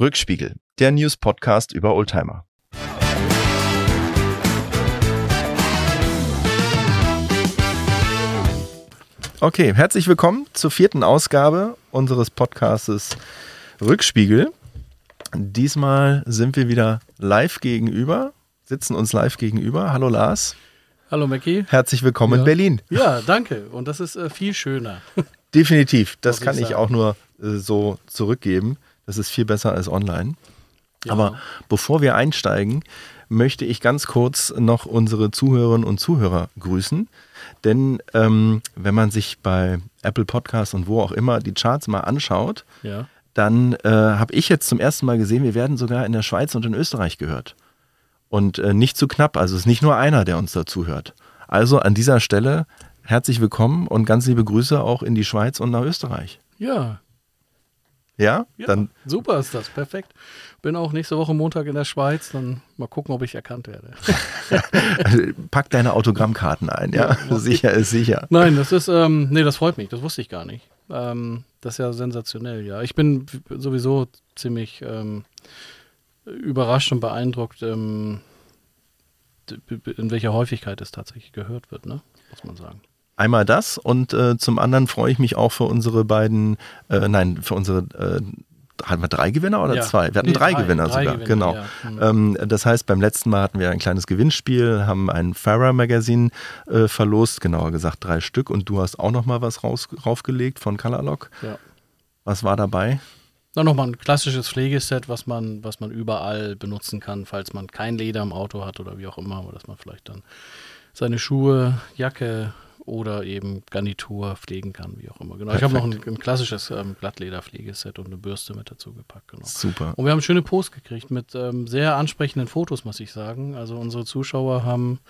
Rückspiegel, der News-Podcast über Oldtimer. Okay, herzlich willkommen zur vierten Ausgabe unseres Podcastes Rückspiegel. Diesmal sind wir wieder live gegenüber, sitzen uns live gegenüber. Hallo Lars. Hallo Mackie. Herzlich willkommen ja. in Berlin. Ja, danke. Und das ist äh, viel schöner. Definitiv. Das kann ich, ich auch nur äh, so zurückgeben. Das ist viel besser als online. Ja. Aber bevor wir einsteigen, möchte ich ganz kurz noch unsere Zuhörerinnen und Zuhörer grüßen. Denn ähm, wenn man sich bei Apple Podcasts und wo auch immer die Charts mal anschaut, ja. dann äh, habe ich jetzt zum ersten Mal gesehen, wir werden sogar in der Schweiz und in Österreich gehört. Und äh, nicht zu knapp, also es ist nicht nur einer, der uns dazu hört. Also an dieser Stelle herzlich willkommen und ganz liebe Grüße auch in die Schweiz und nach Österreich. Ja, ja? ja, dann super ist das, perfekt. Bin auch nächste Woche Montag in der Schweiz, dann mal gucken, ob ich erkannt werde. also, pack deine Autogrammkarten ein, ja. ja sicher ist sicher. Nein, das ist, ähm, nee, das freut mich, das wusste ich gar nicht. Ähm, das ist ja sensationell, ja. Ich bin sowieso ziemlich ähm, überrascht und beeindruckt, ähm, in welcher Häufigkeit es tatsächlich gehört wird, ne? muss man sagen. Einmal das und äh, zum anderen freue ich mich auch für unsere beiden, äh, nein, für unsere äh, hatten wir drei Gewinner oder ja. zwei? Wir hatten nee, drei, drei, Gewinner drei sogar, Gewinner, genau. Ja. Mhm. Ähm, das heißt, beim letzten Mal hatten wir ein kleines Gewinnspiel, haben ein Farah Magazine äh, verlost, genauer gesagt drei Stück und du hast auch noch mal was raus, raufgelegt von Colorlock. Ja. Was war dabei? Na, nochmal ein klassisches Pflegeset, was man, was man überall benutzen kann, falls man kein Leder im Auto hat oder wie auch immer, aber dass man vielleicht dann seine Schuhe, Jacke, oder eben Garnitur pflegen kann, wie auch immer. Genau. Ich habe noch ein, ein klassisches ähm, Glattleder-Pflegeset und eine Bürste mit dazu gepackt. Genau. Super. Und wir haben schöne Posts gekriegt mit ähm, sehr ansprechenden Fotos, muss ich sagen. Also unsere Zuschauer haben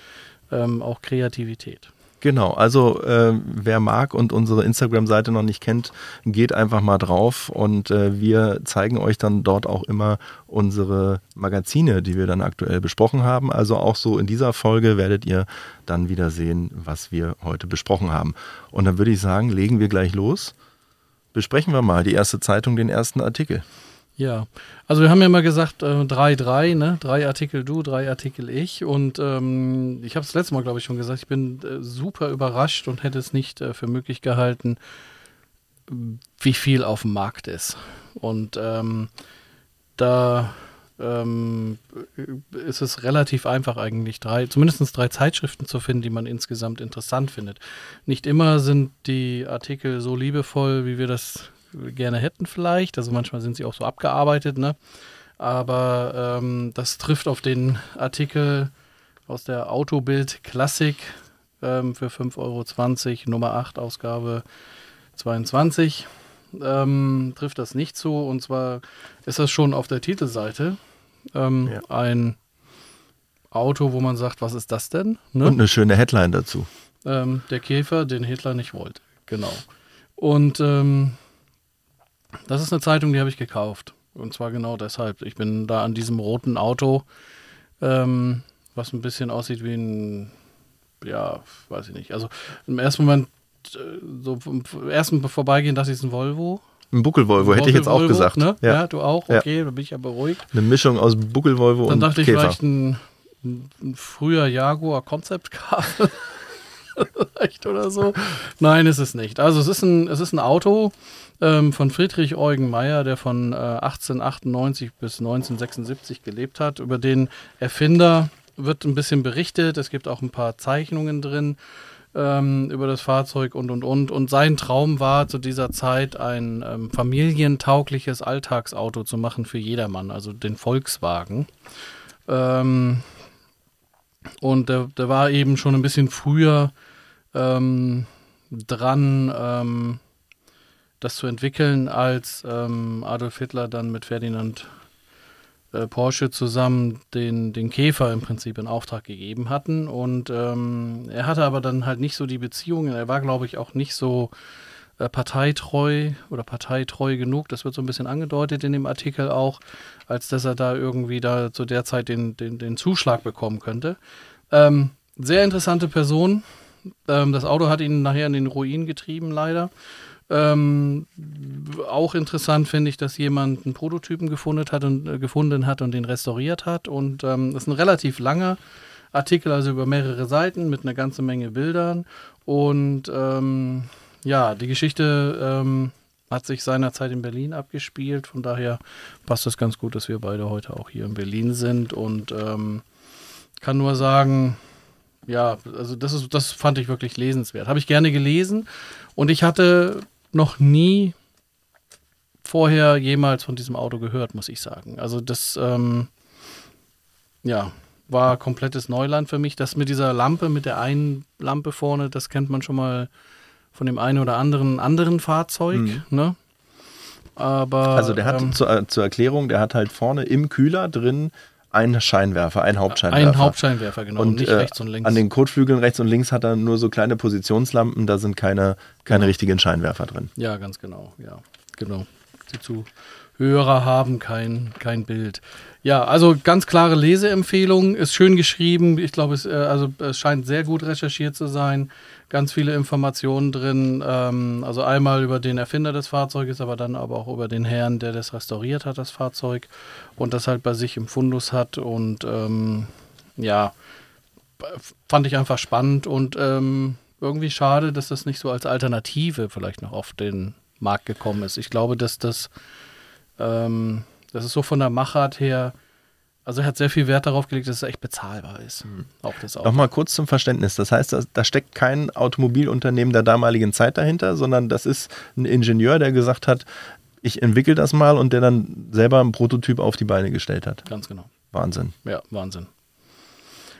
ähm, auch Kreativität. Genau, also äh, wer mag und unsere Instagram-Seite noch nicht kennt, geht einfach mal drauf und äh, wir zeigen euch dann dort auch immer unsere Magazine, die wir dann aktuell besprochen haben. Also auch so in dieser Folge werdet ihr dann wieder sehen, was wir heute besprochen haben. Und dann würde ich sagen, legen wir gleich los. Besprechen wir mal die erste Zeitung, den ersten Artikel. Ja, also wir haben ja mal gesagt, 3-3, äh, ne? Drei Artikel du, drei Artikel ich. Und ähm, ich habe es letztes Mal, glaube ich, schon gesagt, ich bin äh, super überrascht und hätte es nicht äh, für möglich gehalten, wie viel auf dem Markt ist. Und ähm, da ähm, ist es relativ einfach eigentlich, drei, zumindest drei Zeitschriften zu finden, die man insgesamt interessant findet. Nicht immer sind die Artikel so liebevoll, wie wir das gerne hätten vielleicht. Also manchmal sind sie auch so abgearbeitet, ne? Aber ähm, das trifft auf den Artikel aus der Autobild Klassik ähm, für 5,20 Euro, Nummer 8, Ausgabe 22. Ähm, trifft das nicht zu. Und zwar ist das schon auf der Titelseite ähm, ja. ein Auto, wo man sagt, was ist das denn? Ne? Und eine schöne Headline dazu. Ähm, der Käfer, den Hitler nicht wollte. Genau. Und ähm, das ist eine Zeitung, die habe ich gekauft. Und zwar genau deshalb. Ich bin da an diesem roten Auto, ähm, was ein bisschen aussieht wie ein, ja, weiß ich nicht. Also im ersten Moment, äh, so im ersten Vorbeigehen, das ist ein Volvo. Ein Buckel-Volvo, hätte ich jetzt auch gesagt. Ne? Ja. ja. du auch? Okay, ja. da bin ich ja beruhigt. Eine Mischung aus Buckel-Volvo und Dann dachte ich Käfer. vielleicht ein, ein früher Jaguar Concept Car. vielleicht oder so. Nein, ist es nicht. Also es ist ein, es ist ein Auto, ähm, von Friedrich Eugen Meyer, der von äh, 1898 bis 1976 gelebt hat. Über den Erfinder wird ein bisschen berichtet. Es gibt auch ein paar Zeichnungen drin ähm, über das Fahrzeug und und und. Und sein Traum war zu dieser Zeit ein ähm, familientaugliches Alltagsauto zu machen für jedermann, also den Volkswagen. Ähm, und der, der, war eben schon ein bisschen früher ähm, dran, ähm, das zu entwickeln, als ähm, Adolf Hitler dann mit Ferdinand äh, Porsche zusammen den, den Käfer im Prinzip in Auftrag gegeben hatten. Und ähm, er hatte aber dann halt nicht so die Beziehungen. Er war, glaube ich, auch nicht so äh, parteitreu oder parteitreu genug. Das wird so ein bisschen angedeutet in dem Artikel auch, als dass er da irgendwie da zu der Zeit den, den, den Zuschlag bekommen könnte. Ähm, sehr interessante Person. Ähm, das Auto hat ihn nachher in den Ruin getrieben, leider. Ähm, auch interessant finde ich, dass jemand einen Prototypen gefunden hat und äh, gefunden hat und den restauriert hat. Und ähm, das ist ein relativ langer Artikel, also über mehrere Seiten mit einer ganzen Menge Bildern. Und ähm, ja, die Geschichte ähm, hat sich seinerzeit in Berlin abgespielt. Von daher passt das ganz gut, dass wir beide heute auch hier in Berlin sind. Und ähm, kann nur sagen, ja, also das ist, das fand ich wirklich lesenswert. Habe ich gerne gelesen und ich hatte noch nie vorher jemals von diesem Auto gehört, muss ich sagen. Also das, ähm, ja, war komplettes Neuland für mich. Das mit dieser Lampe, mit der einen Lampe vorne, das kennt man schon mal von dem einen oder anderen anderen Fahrzeug, mhm. ne? Aber also der hat ähm, zur, zur Erklärung, der hat halt vorne im Kühler drin einen Scheinwerfer, einen Hauptscheinwerfer. Ein Hauptscheinwerfer, genau. Und, nicht äh, rechts und links. An den Kotflügeln rechts und links hat er nur so kleine Positionslampen, da sind keine, keine genau. richtigen Scheinwerfer drin. Ja, ganz genau. Ja, genau. Die Zuhörer haben kein, kein Bild. Ja, also ganz klare Leseempfehlung, ist schön geschrieben. Ich glaube, es, äh, also, es scheint sehr gut recherchiert zu sein ganz viele Informationen drin. Ähm, also einmal über den Erfinder des Fahrzeuges, aber dann aber auch über den Herrn, der das restauriert hat, das Fahrzeug und das halt bei sich im Fundus hat. Und ähm, ja, fand ich einfach spannend und ähm, irgendwie schade, dass das nicht so als Alternative vielleicht noch auf den Markt gekommen ist. Ich glaube, dass das, ähm, das ist so von der Machart her also er hat sehr viel Wert darauf gelegt, dass es echt bezahlbar ist. Mhm. Auch das Auto. Nochmal kurz zum Verständnis. Das heißt, da steckt kein Automobilunternehmen der damaligen Zeit dahinter, sondern das ist ein Ingenieur, der gesagt hat, ich entwickle das mal und der dann selber einen Prototyp auf die Beine gestellt hat. Ganz genau. Wahnsinn. Ja, Wahnsinn.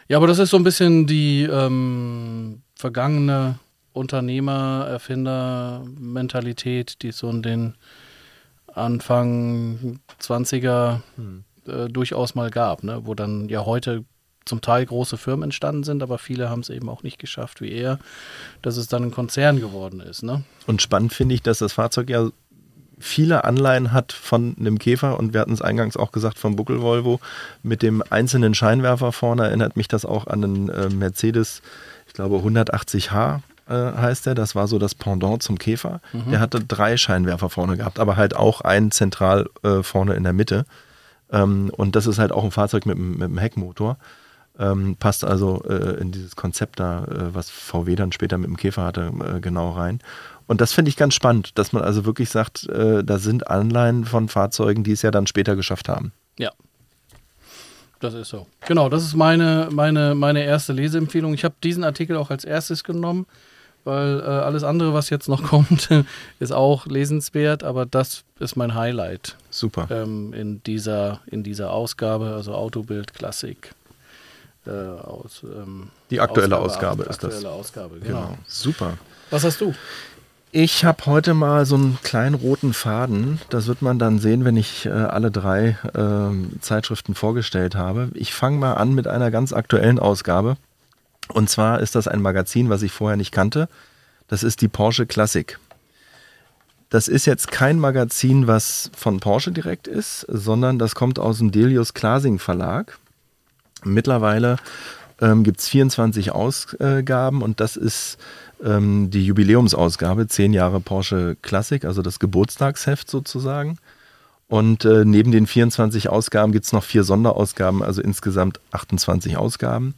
Ja, aber das ist so ein bisschen die ähm, vergangene Unternehmer, Erfinder-Mentalität, die so in den Anfang 20er hm äh, durchaus mal gab, ne? wo dann ja heute zum Teil große Firmen entstanden sind, aber viele haben es eben auch nicht geschafft wie er, dass es dann ein Konzern geworden ist. Ne? Und spannend finde ich, dass das Fahrzeug ja viele Anleihen hat von einem Käfer und wir hatten es eingangs auch gesagt vom Buckel Volvo mit dem einzelnen Scheinwerfer vorne erinnert mich das auch an einen äh, Mercedes, ich glaube 180h äh, heißt der, das war so das Pendant zum Käfer. Mhm. Der hatte drei Scheinwerfer vorne gehabt, aber halt auch einen zentral äh, vorne in der Mitte. Ähm, und das ist halt auch ein Fahrzeug mit, mit einem Heckmotor. Ähm, passt also äh, in dieses Konzept da, äh, was VW dann später mit dem Käfer hatte, äh, genau rein. Und das finde ich ganz spannend, dass man also wirklich sagt, äh, da sind Anleihen von Fahrzeugen, die es ja dann später geschafft haben. Ja. Das ist so. Genau, das ist meine, meine, meine erste Leseempfehlung. Ich habe diesen Artikel auch als erstes genommen weil äh, alles andere, was jetzt noch kommt, ist auch lesenswert, aber das ist mein Highlight. Super. Ähm, in, dieser, in dieser Ausgabe, also Autobild Klassik. Äh, aus, ähm, Die aktuelle Ausgabe, Ausgabe ist aktuelle das. Ausgabe, genau. genau. Super. Was hast du? Ich habe heute mal so einen kleinen roten Faden. Das wird man dann sehen, wenn ich äh, alle drei äh, Zeitschriften vorgestellt habe. Ich fange mal an mit einer ganz aktuellen Ausgabe. Und zwar ist das ein Magazin, was ich vorher nicht kannte. Das ist die Porsche Classic. Das ist jetzt kein Magazin, was von Porsche direkt ist, sondern das kommt aus dem Delius Klasing Verlag. Mittlerweile ähm, gibt es 24 Ausgaben und das ist ähm, die Jubiläumsausgabe, 10 Jahre Porsche Classic, also das Geburtstagsheft sozusagen. Und äh, neben den 24 Ausgaben gibt es noch vier Sonderausgaben, also insgesamt 28 Ausgaben.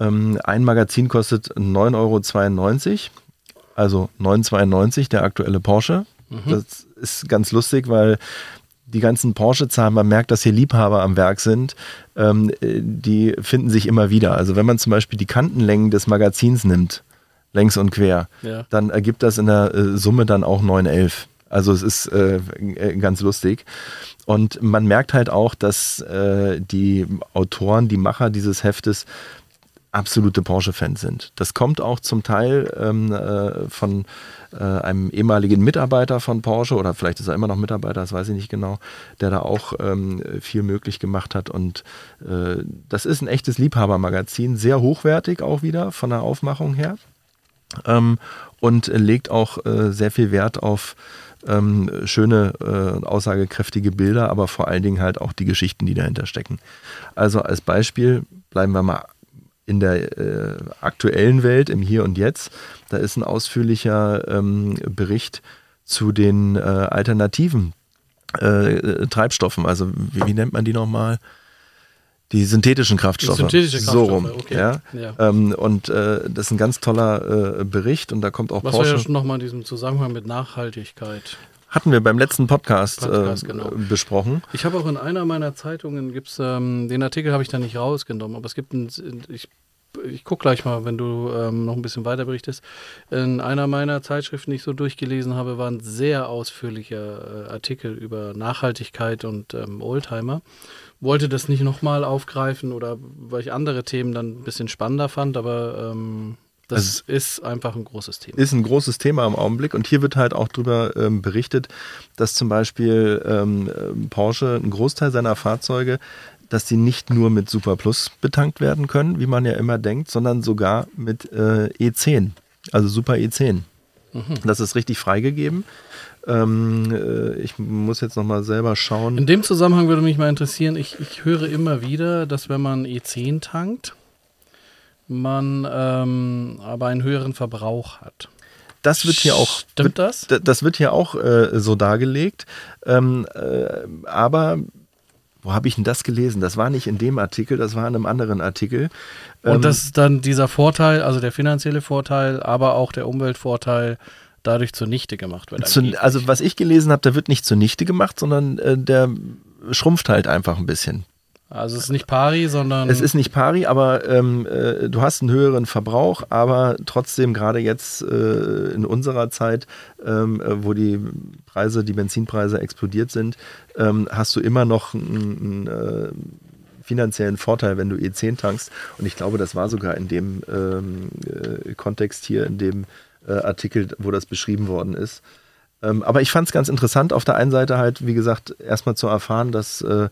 Ähm, ein Magazin kostet 9,92 Euro, also 9,92 der aktuelle Porsche. Mhm. Das ist ganz lustig, weil die ganzen Porsche-Zahlen, man merkt, dass hier Liebhaber am Werk sind, ähm, die finden sich immer wieder. Also wenn man zum Beispiel die Kantenlängen des Magazins nimmt, längs und quer, ja. dann ergibt das in der äh, Summe dann auch 911. Also es ist äh, ganz lustig. Und man merkt halt auch, dass äh, die Autoren, die Macher dieses Heftes absolute Porsche-Fans sind. Das kommt auch zum Teil ähm, äh, von äh, einem ehemaligen Mitarbeiter von Porsche oder vielleicht ist er immer noch Mitarbeiter, das weiß ich nicht genau, der da auch ähm, viel möglich gemacht hat. Und äh, das ist ein echtes Liebhabermagazin, sehr hochwertig auch wieder von der Aufmachung her ähm, und legt auch äh, sehr viel Wert auf ähm, schöne, äh, aussagekräftige Bilder, aber vor allen Dingen halt auch die Geschichten, die dahinter stecken. Also als Beispiel bleiben wir mal in der äh, aktuellen Welt, im Hier und Jetzt. Da ist ein ausführlicher ähm, Bericht zu den äh, alternativen äh, Treibstoffen. Also wie, wie, nennt man die nochmal? Die synthetischen Kraftstoffe. Die synthetische Kraftstoffe, so rum. Okay. Ja? ja. Ähm, und äh, das ist ein ganz toller äh, Bericht und da kommt auch Was Porsche. Was war ja schon nochmal in diesem Zusammenhang mit Nachhaltigkeit. Hatten wir beim letzten Podcast, Podcast äh, genau. besprochen. Ich habe auch in einer meiner Zeitungen, gibt's, ähm, den Artikel habe ich da nicht rausgenommen, aber es gibt ein, ich ich gucke gleich mal, wenn du ähm, noch ein bisschen weiter berichtest. In einer meiner Zeitschriften, die ich so durchgelesen habe, war ein sehr ausführlicher äh, Artikel über Nachhaltigkeit und ähm, Oldtimer. Wollte das nicht nochmal aufgreifen oder weil ich andere Themen dann ein bisschen spannender fand, aber ähm, das also ist einfach ein großes Thema. Ist ein großes Thema im Augenblick und hier wird halt auch darüber ähm, berichtet, dass zum Beispiel ähm, Porsche einen Großteil seiner Fahrzeuge dass sie nicht nur mit Super Plus betankt werden können, wie man ja immer denkt, sondern sogar mit äh, E10, also Super E10. Mhm. Das ist richtig freigegeben. Ähm, äh, ich muss jetzt nochmal selber schauen. In dem Zusammenhang würde mich mal interessieren, ich, ich höre immer wieder, dass wenn man E10 tankt, man ähm, aber einen höheren Verbrauch hat. Das wird hier auch. Stimmt das? Das wird hier auch äh, so dargelegt. Ähm, äh, aber wo habe ich denn das gelesen? Das war nicht in dem Artikel, das war in einem anderen Artikel. Und ähm, das ist dann dieser Vorteil, also der finanzielle Vorteil, aber auch der Umweltvorteil dadurch zunichte gemacht wird. Zu, also was ich gelesen habe, da wird nicht zunichte gemacht, sondern äh, der schrumpft halt einfach ein bisschen. Also es ist nicht pari, sondern. Es ist nicht pari, aber ähm, äh, du hast einen höheren Verbrauch, aber trotzdem gerade jetzt äh, in unserer Zeit, ähm, äh, wo die Preise, die Benzinpreise explodiert sind, ähm, hast du immer noch einen, einen äh, finanziellen Vorteil, wenn du E10 tankst. Und ich glaube, das war sogar in dem ähm, äh, Kontext hier, in dem äh, Artikel, wo das beschrieben worden ist. Ähm, aber ich fand es ganz interessant, auf der einen Seite halt, wie gesagt, erstmal zu erfahren, dass äh,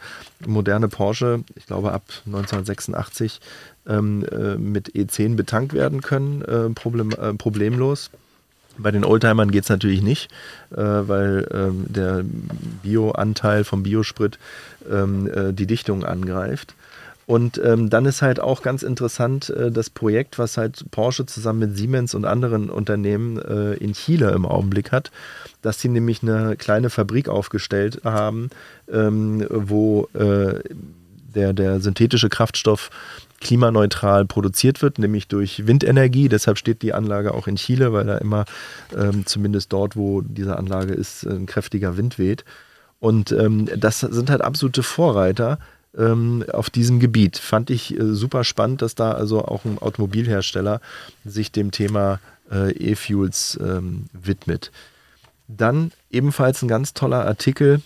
moderne Porsche, ich glaube ab 1986, ähm, äh, mit E10 betankt werden können, äh, problem, äh, problemlos. Bei den Oldtimern geht es natürlich nicht, äh, weil ähm, der Bioanteil vom Biosprit ähm, äh, die Dichtung angreift. Und ähm, dann ist halt auch ganz interessant äh, das Projekt, was halt Porsche zusammen mit Siemens und anderen Unternehmen äh, in Chile im Augenblick hat, dass sie nämlich eine kleine Fabrik aufgestellt haben, ähm, wo äh, der, der synthetische Kraftstoff klimaneutral produziert wird, nämlich durch Windenergie. Deshalb steht die Anlage auch in Chile, weil da immer, ähm, zumindest dort, wo diese Anlage ist, ein kräftiger Wind weht. Und ähm, das sind halt absolute Vorreiter ähm, auf diesem Gebiet. Fand ich äh, super spannend, dass da also auch ein Automobilhersteller sich dem Thema äh, E-Fuels ähm, widmet. Dann ebenfalls ein ganz toller Artikel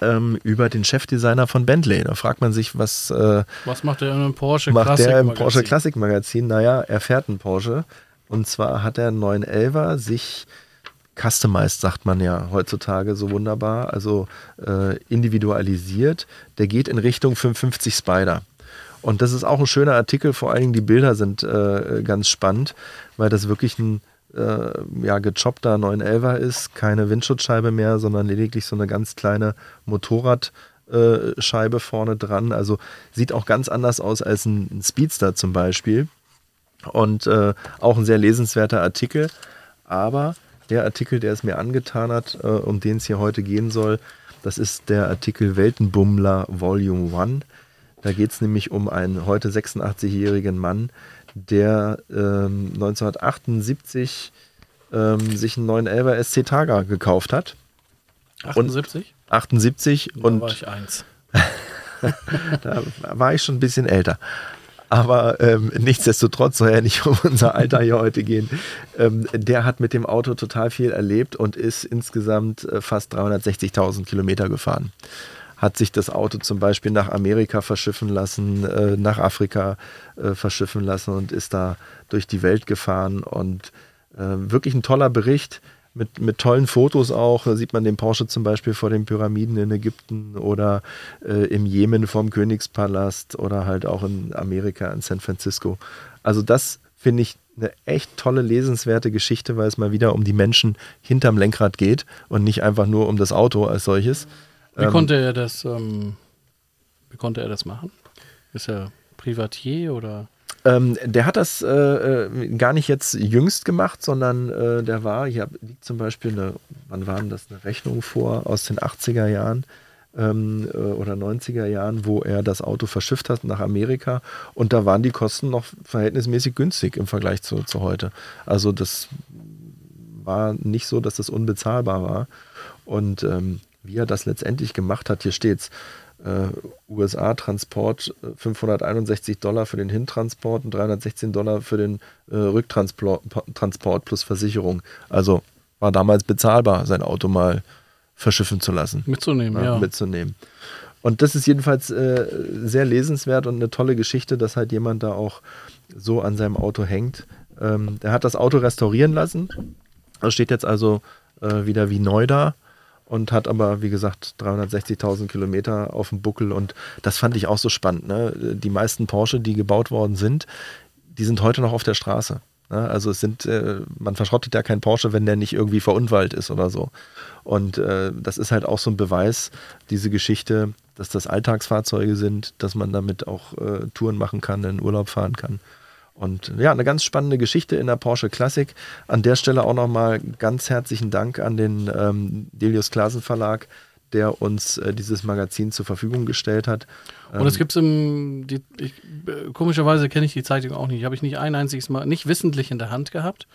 ähm, über den Chefdesigner von Bentley. Da fragt man sich, was, äh, was macht er im Porsche macht der im Porsche Classic Magazin? Naja, er fährt einen Porsche. Und zwar hat er einen 911er sich customized, sagt man ja heutzutage so wunderbar, also äh, individualisiert. Der geht in Richtung 550 Spider. Und das ist auch ein schöner Artikel, vor allen Dingen die Bilder sind äh, ganz spannend, weil das wirklich ein äh, ja, gechoppter 911er ist, keine Windschutzscheibe mehr, sondern lediglich so eine ganz kleine Motorradscheibe vorne dran. Also sieht auch ganz anders aus als ein Speedster zum Beispiel. Und äh, auch ein sehr lesenswerter Artikel. Aber der Artikel, der es mir angetan hat, äh, um den es hier heute gehen soll, das ist der Artikel Weltenbummler Volume 1. Da geht es nämlich um einen heute 86-jährigen Mann, der ähm, 1978 ähm, sich einen neuen Elber SC Targa gekauft hat. 78? Und 78 da und war ich eins. da war ich schon ein bisschen älter. Aber ähm, nichtsdestotrotz soll ja nicht um unser Alter hier heute gehen. Ähm, der hat mit dem Auto total viel erlebt und ist insgesamt äh, fast 360.000 Kilometer gefahren. Hat sich das Auto zum Beispiel nach Amerika verschiffen lassen, äh, nach Afrika äh, verschiffen lassen und ist da durch die Welt gefahren. Und äh, wirklich ein toller Bericht mit, mit tollen Fotos auch. Da sieht man den Porsche zum Beispiel vor den Pyramiden in Ägypten oder äh, im Jemen vorm Königspalast oder halt auch in Amerika, in San Francisco. Also das finde ich eine echt tolle, lesenswerte Geschichte, weil es mal wieder um die Menschen hinterm Lenkrad geht und nicht einfach nur um das Auto als solches. Wie ähm, konnte er das, ähm, wie konnte er das machen? Ist er Privatier oder? Ähm, der hat das äh, äh, gar nicht jetzt jüngst gemacht, sondern äh, der war, hier liegt zum Beispiel eine, wann war denn das, eine Rechnung vor aus den 80er Jahren ähm, äh, oder 90er Jahren, wo er das Auto verschifft hat nach Amerika und da waren die Kosten noch verhältnismäßig günstig im Vergleich zu, zu heute. Also das war nicht so, dass das unbezahlbar war. Und ähm, wie er das letztendlich gemacht hat, hier steht es, äh, USA-Transport 561 äh, Dollar für den Hintransport und 316 Dollar für den äh, Rücktransport plus Versicherung. Also war damals bezahlbar, sein Auto mal verschiffen zu lassen. Mitzunehmen, ja. ja. Mitzunehmen. Und das ist jedenfalls äh, sehr lesenswert und eine tolle Geschichte, dass halt jemand da auch so an seinem Auto hängt. Ähm, der hat das Auto restaurieren lassen. Das steht jetzt also äh, wieder wie neu da und hat aber, wie gesagt, 360.000 Kilometer auf dem Buckel. Und das fand ich auch so spannend. Ne? Die meisten Porsche, die gebaut worden sind, die sind heute noch auf der Straße. Ne? Also es sind, äh, man verschrottet ja keinen Porsche, wenn der nicht irgendwie verunwallt ist oder so. Und äh, das ist halt auch so ein Beweis, diese Geschichte, dass das Alltagsfahrzeuge sind, dass man damit auch äh, Touren machen kann, in Urlaub fahren kann. Und ja, eine ganz spannende Geschichte in der Porsche Classic. An der Stelle auch nochmal ganz herzlichen Dank an den ähm, Delius Klasen Verlag, der uns äh, dieses Magazin zur Verfügung gestellt hat. Und es ähm, gibt es im, die, ich, komischerweise kenne ich die Zeitung auch nicht, habe ich nicht ein einziges Mal, nicht wissentlich in der Hand gehabt.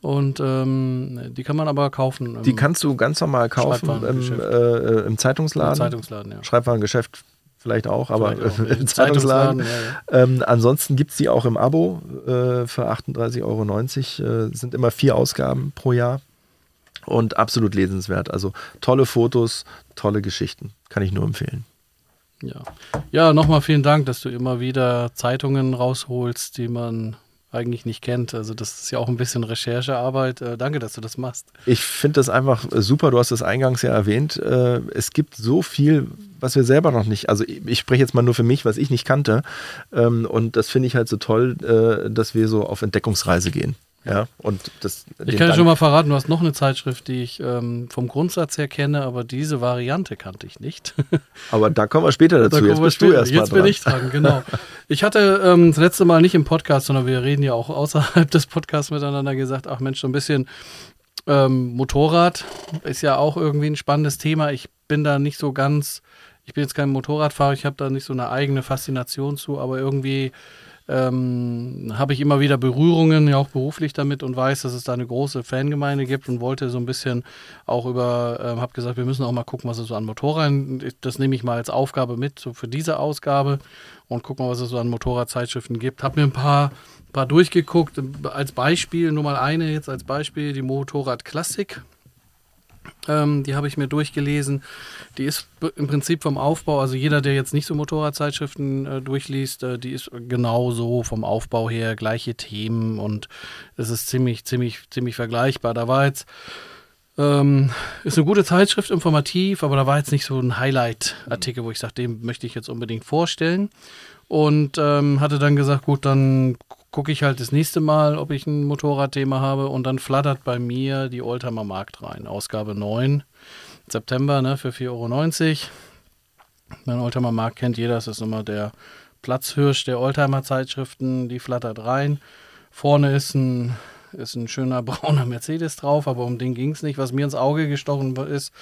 Und ähm, die kann man aber kaufen. Die kannst du ganz normal kaufen im, äh, im Zeitungsladen. Im Zeitungsladen, ja. Schreibwarengeschäft vielleicht auch, aber vielleicht auch. im Zeitungsladen. Ja, ja. Ähm, ansonsten gibt es die auch im Abo äh, für 38,90 Euro. Äh, sind immer vier Ausgaben pro Jahr und absolut lesenswert. Also tolle Fotos, tolle Geschichten. Kann ich nur empfehlen. Ja, ja nochmal vielen Dank, dass du immer wieder Zeitungen rausholst, die man eigentlich nicht kennt. Also das ist ja auch ein bisschen Recherchearbeit. Äh, danke, dass du das machst. Ich finde das einfach super. Du hast es eingangs ja erwähnt. Äh, es gibt so viel, was wir selber noch nicht, also ich, spreche jetzt mal nur für mich, was ich nicht kannte. Ähm, und das finde ich halt so toll, äh, dass wir so auf Entdeckungsreise gehen. Ja, und das, ich kann dir schon mal verraten, du hast noch eine Zeitschrift, die ich ähm, vom Grundsatz her kenne, aber diese Variante kannte ich nicht. aber da kommen wir später dazu. Jetzt bist später. du erst Jetzt bin ich dran, genau. Ich hatte ähm, das letzte Mal nicht im Podcast, sondern wir reden ja auch außerhalb des Podcasts miteinander gesagt, ach Mensch, so ein bisschen ähm, Motorrad ist ja auch irgendwie ein spannendes Thema. Ich bin da nicht so ganz, ich bin jetzt kein Motorradfahrer, ich habe da nicht so eine eigene Faszination zu, aber irgendwie ähm, habe ich immer wieder Berührungen, ja auch beruflich damit und weiß, dass es da eine große Fangemeinde gibt und wollte so ein bisschen auch über, äh, habe gesagt, wir müssen auch mal gucken, was es so an Motorrädern, das nehme ich mal als Aufgabe mit, so für diese Ausgabe und guck mal, was es so an Motorradzeitschriften gibt. Habe mir ein paar, paar durchgeguckt, als Beispiel, nur mal eine jetzt als Beispiel, die Motorrad Klassik ähm, die habe ich mir durchgelesen. Die ist im Prinzip vom Aufbau, also jeder, der jetzt nicht so Motorradzeitschriften äh, durchliest, äh, die ist genau so vom Aufbau her, gleiche Themen und es ist ziemlich, ziemlich, ziemlich vergleichbar. Da war jetzt, ähm, ist eine gute Zeitschrift, informativ, aber da war jetzt nicht so ein Highlight-Artikel, wo ich sage, den möchte ich jetzt unbedingt vorstellen. Und ähm, hatte dann gesagt, gut, dann gucke ich halt das nächste Mal, ob ich ein Motorradthema habe und dann flattert bei mir die Oldtimer Markt rein. Ausgabe 9, September, ne, für 4,90 Euro. Mein Oldtimer Markt kennt jeder, das ist immer der Platzhirsch der Oldtimer-Zeitschriften, die flattert rein. Vorne ist ein, ist ein schöner brauner Mercedes drauf, aber um den ging es nicht. Was mir ins Auge gestochen ist,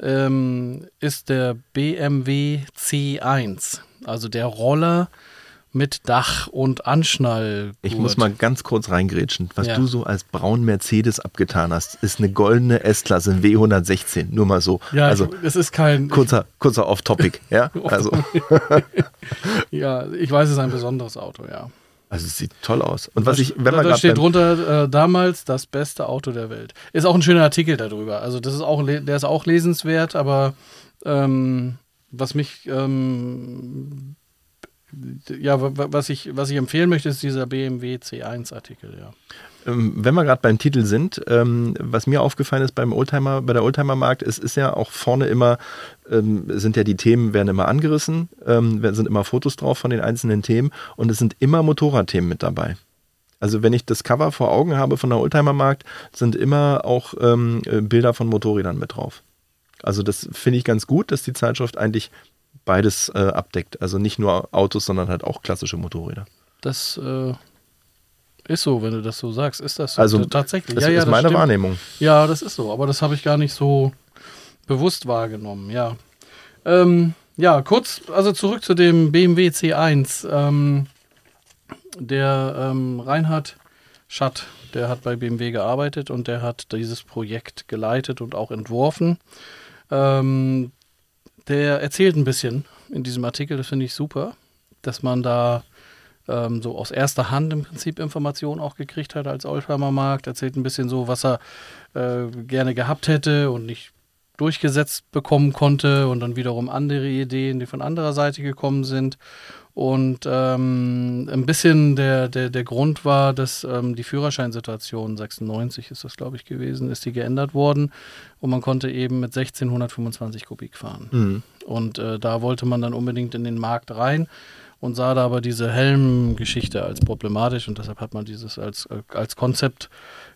ähm, ist der BMW C1, also der Roller, mit Dach und Anschnall. Ich muss mal ganz kurz reingrätschen. Was ja. du so als braun Mercedes abgetan hast, ist eine goldene S-Klasse, ein W116. Nur mal so. Ja, also es ist kein kurzer, kurzer Off-Topic. Ja, also. ja, ich weiß, es ist ein besonderes Auto. Ja. Also es sieht toll aus. Und was ich, wenn man da steht drunter äh, damals das beste Auto der Welt. Ist auch ein schöner Artikel darüber. Also das ist auch, der ist auch lesenswert, aber ähm, was mich ähm, ja, was ich, was ich empfehlen möchte, ist dieser BMW C1-Artikel, ja. Ähm, wenn wir gerade beim Titel sind, ähm, was mir aufgefallen ist beim Oldtimer, bei der Oldtimer-Markt, es ist ja auch vorne immer, ähm, sind ja die Themen, werden immer angerissen, ähm, sind immer Fotos drauf von den einzelnen Themen und es sind immer Motorradthemen mit dabei. Also wenn ich das Cover vor Augen habe von der Oldtimer-Markt, sind immer auch ähm, Bilder von Motorrädern mit drauf. Also das finde ich ganz gut, dass die Zeitschrift eigentlich beides äh, abdeckt. Also nicht nur Autos, sondern halt auch klassische Motorräder. Das äh, ist so, wenn du das so sagst. Ist das so? Also tatsächlich? Das ja, ja, ist meine stimmt. Wahrnehmung. Ja, das ist so, aber das habe ich gar nicht so bewusst wahrgenommen, ja. Ähm, ja, kurz, also zurück zu dem BMW C1. Ähm, der ähm, Reinhard Schatt, der hat bei BMW gearbeitet und der hat dieses Projekt geleitet und auch entworfen. Ähm, der erzählt ein bisschen in diesem Artikel, das finde ich super, dass man da ähm, so aus erster Hand im Prinzip Informationen auch gekriegt hat als Oldtimer Markt. Erzählt ein bisschen so, was er äh, gerne gehabt hätte und nicht durchgesetzt bekommen konnte und dann wiederum andere Ideen, die von anderer Seite gekommen sind. Und ähm, ein bisschen der, der, der Grund war, dass ähm, die Führerscheinsituation 96 ist das, glaube ich, gewesen, ist die geändert worden und man konnte eben mit 1625 Kubik fahren. Mhm. Und äh, da wollte man dann unbedingt in den Markt rein und sah da aber diese Helmgeschichte als problematisch und deshalb hat man dieses als, als Konzept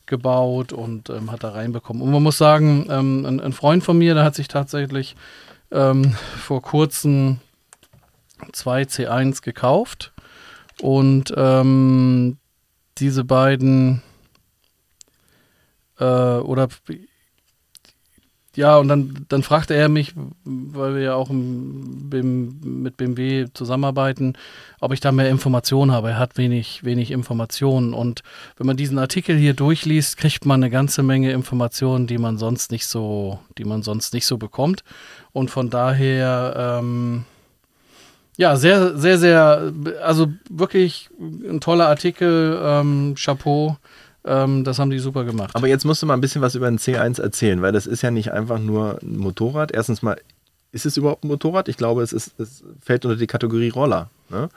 gebaut und ähm, hat da reinbekommen. Und man muss sagen, ähm, ein, ein, Freund von mir, der hat sich tatsächlich ähm, vor kurzem zwei C1 gekauft und ähm, diese beiden äh, oder ja, und dann, dann fragte er mich, weil wir ja auch im, mit BMW zusammenarbeiten, ob ich da mehr Informationen habe. Er hat wenig, wenig Informationen. Und wenn man diesen Artikel hier durchliest, kriegt man eine ganze Menge Informationen, die man sonst nicht so, die man sonst nicht so bekommt. Und von daher, ähm, ja, sehr, sehr, sehr, also wirklich ein toller Artikel, ähm, Chapeau. Ähm, das haben die super gemacht. Aber jetzt musst du mal ein bisschen was über den C1 erzählen, weil das ist ja nicht einfach nur ein Motorrad. Erstens mal, ist es überhaupt ein Motorrad? Ich glaube, es, ist, es fällt unter die Kategorie Roller. Ne?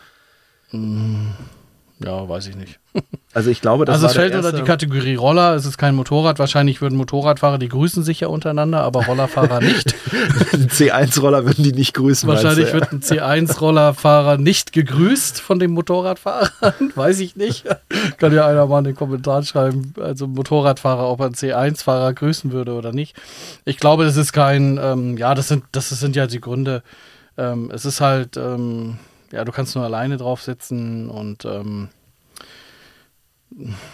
Mm. Ja, weiß ich nicht. Also ich glaube, das Also es fällt unter die Kategorie Roller, es ist kein Motorrad. Wahrscheinlich würden Motorradfahrer, die grüßen sich ja untereinander, aber Rollerfahrer nicht. C1-Roller würden die nicht grüßen. Wahrscheinlich wird ein C1-Rollerfahrer nicht gegrüßt von dem Motorradfahrer. weiß ich nicht. Kann ja einer mal in den Kommentaren schreiben, also Motorradfahrer, ob er einen C1-Fahrer grüßen würde oder nicht. Ich glaube, das ist kein, ähm, ja, das sind, das sind ja die Gründe. Ähm, es ist halt, ähm, ja, du kannst nur alleine drauf sitzen und ähm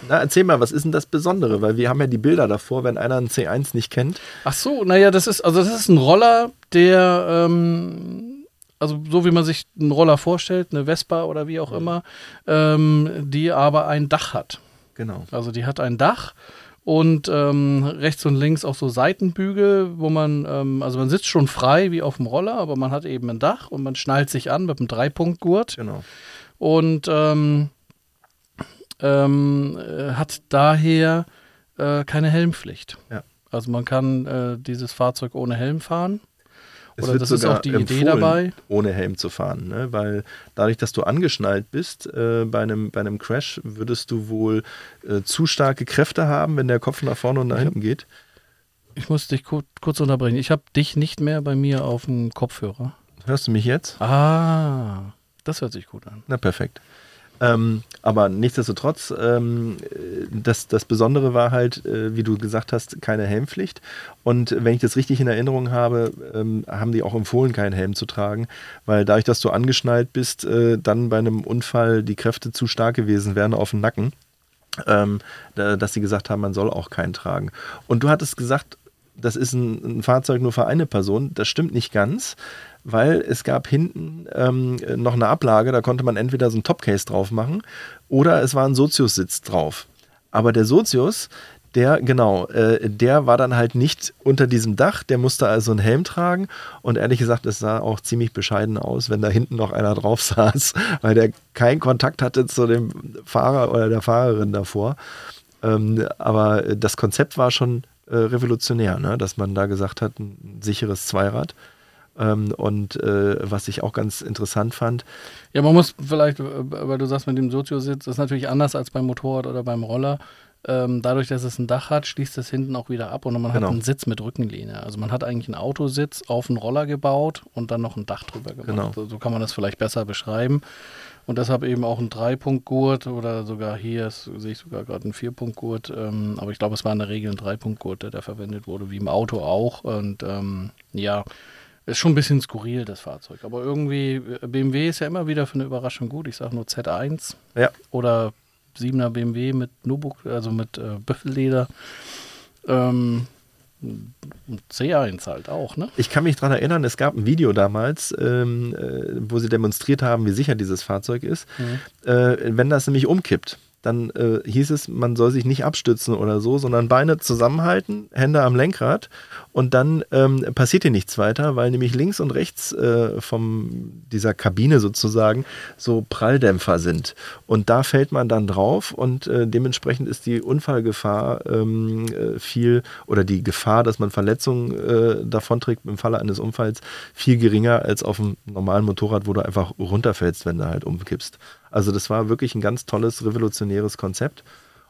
na, erzähl mal, was ist denn das Besondere? Weil wir haben ja die Bilder davor, wenn einer einen C1 nicht kennt. Ach so, naja, das ist, also das ist ein Roller, der, ähm, also so wie man sich einen Roller vorstellt, eine Vespa oder wie auch immer, ähm, die aber ein Dach hat. Genau. Also die hat ein Dach und ähm, rechts und links auch so Seitenbügel, wo man, ähm, also man sitzt schon frei wie auf dem Roller, aber man hat eben ein Dach und man schnallt sich an mit einem Dreipunktgurt. Genau. Und ähm, ähm, äh, hat daher äh, keine Helmpflicht. Ja. Also man kann äh, dieses Fahrzeug ohne Helm fahren. Es Oder das ist auch die Idee dabei. Ohne Helm zu fahren, ne? weil dadurch, dass du angeschnallt bist äh, bei, einem, bei einem Crash, würdest du wohl äh, zu starke Kräfte haben, wenn der Kopf nach vorne und nach hinten geht. Ich muss dich kur kurz unterbrechen. Ich habe dich nicht mehr bei mir auf dem Kopfhörer. Hörst du mich jetzt? Ah, das hört sich gut an. Na perfekt. Ähm, aber nichtsdestotrotz, ähm, das, das Besondere war halt, äh, wie du gesagt hast, keine Helmpflicht. Und wenn ich das richtig in Erinnerung habe, ähm, haben die auch empfohlen, keinen Helm zu tragen, weil dadurch, dass du angeschnallt bist, äh, dann bei einem Unfall die Kräfte zu stark gewesen wären auf dem Nacken, ähm, dass sie gesagt haben, man soll auch keinen tragen. Und du hattest gesagt, das ist ein, ein Fahrzeug nur für eine Person. Das stimmt nicht ganz weil es gab hinten ähm, noch eine Ablage, da konnte man entweder so ein Topcase drauf machen oder es war ein Sozius-Sitz drauf. Aber der Sozius, der, genau, äh, der war dann halt nicht unter diesem Dach, der musste also einen Helm tragen und ehrlich gesagt, es sah auch ziemlich bescheiden aus, wenn da hinten noch einer drauf saß, weil der keinen Kontakt hatte zu dem Fahrer oder der Fahrerin davor. Ähm, aber das Konzept war schon äh, revolutionär, ne? dass man da gesagt hat, ein sicheres Zweirad. Ähm, und äh, was ich auch ganz interessant fand. Ja, man muss vielleicht, äh, weil du sagst mit dem Soziositz, ist natürlich anders als beim Motorrad oder beim Roller. Ähm, dadurch, dass es ein Dach hat, schließt es hinten auch wieder ab und man genau. hat einen Sitz mit Rückenlehne. Also man hat eigentlich einen Autositz auf einen Roller gebaut und dann noch ein Dach drüber gemacht. Genau. So, so kann man das vielleicht besser beschreiben. Und deshalb eben auch ein Dreipunktgurt oder sogar hier sehe ich sogar gerade einen Vierpunktgurt. Ähm, aber ich glaube, es war in der Regel ein Dreipunktgurt, der da verwendet wurde, wie im Auto auch. Und ähm, ja, Ist schon ein bisschen skurril, das Fahrzeug. Aber irgendwie, BMW ist ja immer wieder für eine Überraschung gut. Ich sage nur Z1 Ja. oder 7er BMW mit Nubuck, also mit äh, Büffelleder. Ähm, und C1 halt auch, ne? Ich kann mich daran erinnern, es gab ein Video damals, ähm, äh, wo sie demonstriert haben, wie sicher dieses Fahrzeug ist. Äh, wenn das nämlich umkippt, dann äh, hieß es, man soll sich nicht abstützen oder so, sondern Beine zusammenhalten, Hände am Lenkrad und dann ähm, passiert hier nichts weiter, weil nämlich links und rechts äh, von dieser Kabine sozusagen so Pralldämpfer sind. Und da fällt man dann drauf und äh, dementsprechend ist die Unfallgefahr ähm, äh, viel oder die Gefahr, dass man Verletzungen äh, davonträgt im Falle eines Unfalls viel geringer als auf einem normalen Motorrad, wo du einfach runterfällst, wenn du halt umkippst. Also das war wirklich ein ganz tolles, revolutionäres Konzept.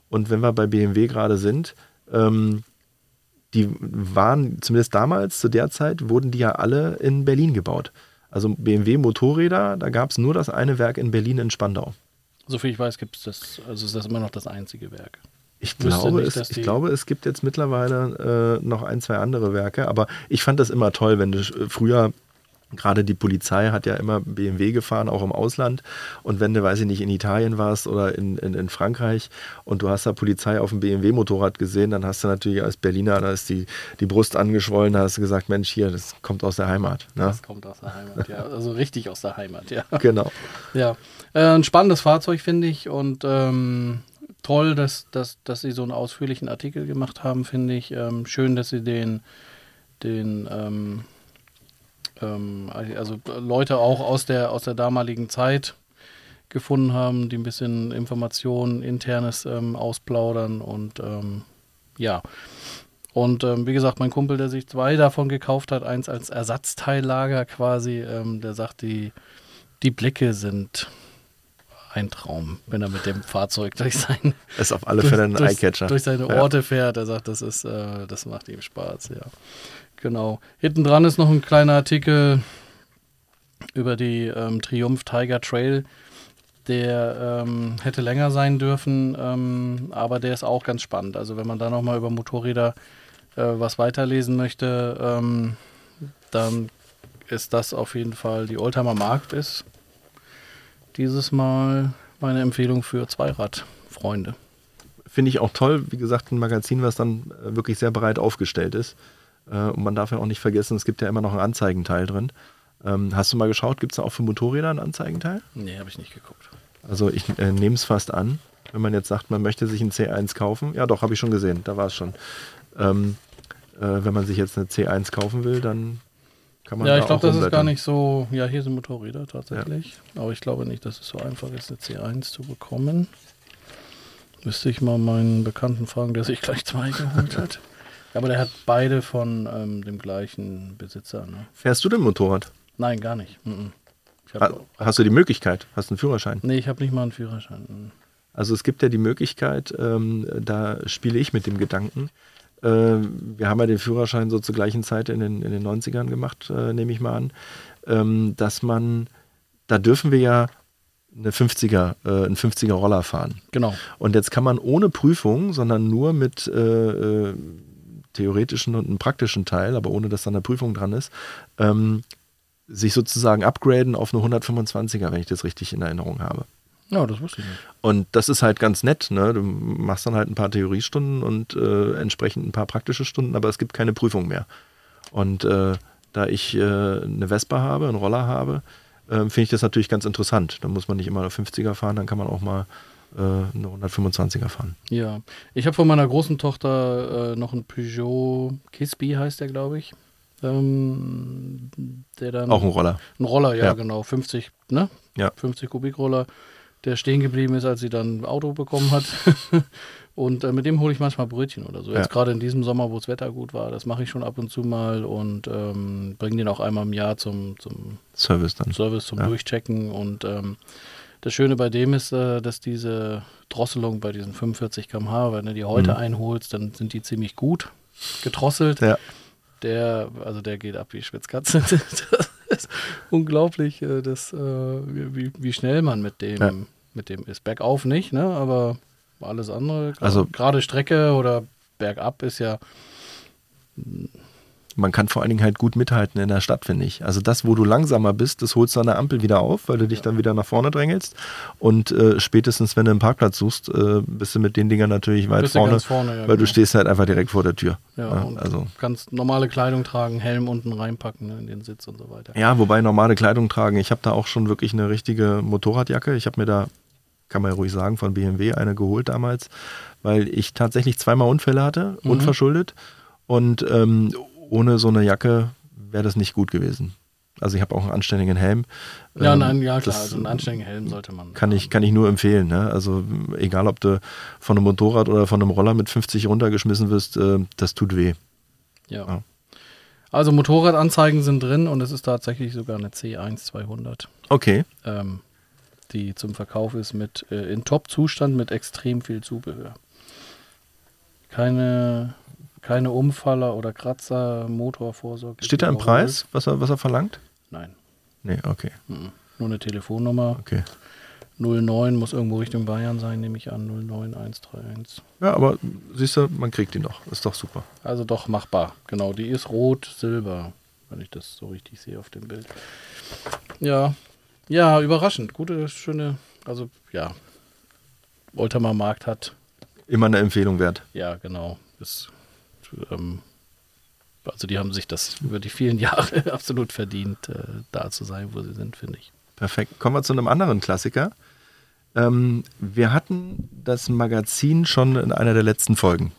Und wenn wir bei BMW gerade sind, ähm, die waren zumindest damals, zu der Zeit, wurden die ja alle in Berlin gebaut. Also BMW Motorräder, da gab es nur das eine Werk in Berlin in Spandau. Soviel ich weiß, gibt es das, also ist das immer noch das einzige Werk. Ich glaube, nicht, es, ich glaube, es gibt jetzt mittlerweile äh, noch ein, zwei andere Werke, aber ich fand das immer toll, wenn du früher Gerade die Polizei hat ja immer BMW gefahren, auch im Ausland. Und wenn du, weiß ich nicht, in Italien warst oder in, in, in Frankreich und du hast da Polizei auf dem BMW-Motorrad gesehen, dann hast du natürlich als Berliner, da ist die, die Brust angeschwollen, da hast du gesagt, Mensch, hier, das kommt aus der Heimat. Ne? Das kommt aus der Heimat, ja. Also richtig aus der Heimat, ja. Genau. Ja, äh, ein spannendes Fahrzeug, finde ich. Und ähm, toll, dass, dass, dass sie so einen ausführlichen Artikel gemacht haben, finde ich. Ähm, schön, dass sie den, den ähm, ähm, also Leute auch aus der, aus der damaligen Zeit gefunden haben, die ein bisschen Informationen, internes ähm, ausplaudern und ähm, ja. Und ähm, wie gesagt, mein Kumpel, der sich zwei davon gekauft hat, eins als Ersatzteillager quasi, ähm, der sagt, die, die Blicke sind ein Traum, wenn er mit dem Fahrzeug durch, sein, Ist auf alle Fälle ein durch, Eyecatcher. durch seine Ja. Orte fährt. Er sagt, das ist, äh, das macht ihm Spaß, ja. Genau. Hinten dran ist noch ein kleiner Artikel über die ähm, Triumph Tiger Trail. Der ähm, hätte länger sein dürfen, ähm, aber der ist auch ganz spannend. Also wenn man da nochmal über Motorräder äh, was weiterlesen möchte, ähm, dann ist das auf jeden Fall die Oldtimer Markt ist dieses Mal meine Empfehlung für Zweiradfreunde. Finde ich auch toll, wie gesagt, ein Magazin, was dann äh, wirklich sehr breit aufgestellt ist. Äh, und man darf ja auch nicht vergessen, es gibt ja immer noch einen Anzeigenteil drin. Ähm, hast du mal geschaut, gibt es da auch für Motorräder einen Anzeigenteil? Nee, habe ich nicht geguckt. Also ich äh, nehme es fast an, wenn man jetzt sagt, man möchte sich einen C1 kaufen. Ja, doch, habe ich schon gesehen, da war es schon. Ähm, äh, wenn man sich jetzt eine C1 kaufen will, dann kann man Ja, da ich glaube, auch das ist gar nicht so. Ja, hier sind Motorräder tatsächlich. Aber ich glaube nicht, dass es so einfach ist, eine C1 zu bekommen. Müsste ich mal meinen Bekannten fragen, der sich gleich zwei geholt hat. Aber der hat beide von ähm, dem gleichen Besitzer. Ne? Fährst du denn Motorrad? Nein, gar nicht. Mhm. Ha hast du die Möglichkeit? Hast du einen Führerschein? nee, ich habe nicht mal einen Führerschein. Mhm. Also es gibt ja die Möglichkeit, ähm, da spiele ich mit dem Gedanken. Ähm, wir haben ja den Führerschein so zur gleichen Zeit in den, in den 90ern gemacht, äh, nehme ich mal an, ähm, dass man, da dürfen wir ja eine 50er, äh, einen 50er Roller fahren. Genau. Und jetzt kann man ohne Prüfung, sondern nur mit äh, äh, theoretischen und einem praktischen Teil, aber ohne dass da eine Prüfung dran ist, ähm, sich sozusagen upgraden auf eine 125er, wenn ich das richtig in Erinnerung habe. Ja, das wusste ich nicht. Und das ist halt ganz nett. Ne? Du machst dann halt ein paar Theoriestunden und äh, entsprechend ein paar praktische Stunden, aber es gibt keine Prüfung mehr. Und äh, da ich äh, eine Vespa habe, einen Roller habe, äh, finde ich das natürlich ganz interessant. Da muss man nicht immer eine 50er fahren, dann kann man auch mal äh, eine 125er fahren. Ja, ich habe von meiner großen Tochter äh, noch einen Peugeot Kisby, heißt der, glaube ich. Ähm, der dann Auch ein Roller. ein Roller, ja, Ja. genau, 50, ne? Ja. 50 Kubikroller, der stehen geblieben ist, als sie dann ein Auto bekommen hat. und äh, mit dem hole ich manchmal Brötchen oder so. Jetzt Ja. gerade in diesem Sommer, wo das Wetter gut war, das mache ich schon ab und zu mal und ähm, bringe den auch einmal im Jahr zum, zum Service dann. Service zum Ja. Durchchecken. Und ähm, das Schöne bei dem ist, äh, dass diese Drosselung bei diesen 45 km/h, wenn du die heute Mhm. einholst, dann sind die ziemlich gut gedrosselt. Ja. Der, also der geht ab wie Schwitzkatze. das ist unglaublich, äh, das, äh, wie, wie schnell man mit dem, Ja. mit dem ist. Bergauf nicht, ne? Aber alles andere, Also- gerade Strecke oder bergab ist ja man kann vor allen Dingen halt gut mithalten in der Stadt, finde ich. Also das, wo du langsamer bist, das holst du an der Ampel wieder auf, weil du dich dann wieder nach vorne drängelst. Und äh, spätestens, wenn du einen Parkplatz suchst, äh, bist du mit den Dingern natürlich weit vorne, vorne ja, weil genau. du stehst halt einfach direkt vor der Tür. Ja, ja also ganz normale Kleidung tragen, Helm unten reinpacken ne, in den Sitz und so weiter. Ja, wobei normale Kleidung tragen. Ich habe da auch schon wirklich eine richtige Motorradjacke. Ich habe mir da, kann man ja ruhig sagen, von BMW eine geholt damals, weil ich tatsächlich zweimal Unfälle hatte, mhm. unverschuldet. Und ähm, ohne so eine Jacke wäre das nicht gut gewesen. Also ich habe auch einen anständigen Helm. Ja, ähm, nein, ja klar, also einen anständigen Helm sollte man. Kann ich, kann ich nur empfehlen. Ne? Also egal, ob du von einem Motorrad oder von einem Roller mit 50 runtergeschmissen wirst, äh, das tut weh. Ja. ja. Also Motorradanzeigen sind drin und es ist tatsächlich sogar eine C1200. Okay. Ähm, die zum Verkauf ist mit äh, in Top-Zustand mit extrem viel Zubehör. Keine keine Umfaller oder Kratzer, Motorvorsorge. Steht da ein Preis, was er, was er verlangt? Nein. Nee, okay. Mhm. Nur eine Telefonnummer. Okay. 09 muss irgendwo Richtung Bayern sein, nehme ich an. 09131. Ja, aber siehst du, man kriegt die noch. Ist doch super. Also doch machbar. Genau, die ist rot-silber, wenn ich das so richtig sehe auf dem Bild. Ja, ja, überraschend. Gute, schöne, also ja, Oldtimer Markt hat. Immer eine Empfehlung wert. Ja, genau. Ist ähm, also die haben sich das über die vielen Jahre absolut verdient, äh, da zu sein, wo sie sind, finde ich. Perfekt. Kommen wir zu einem anderen Klassiker. Ähm, wir hatten das Magazin schon in einer der letzten Folgen.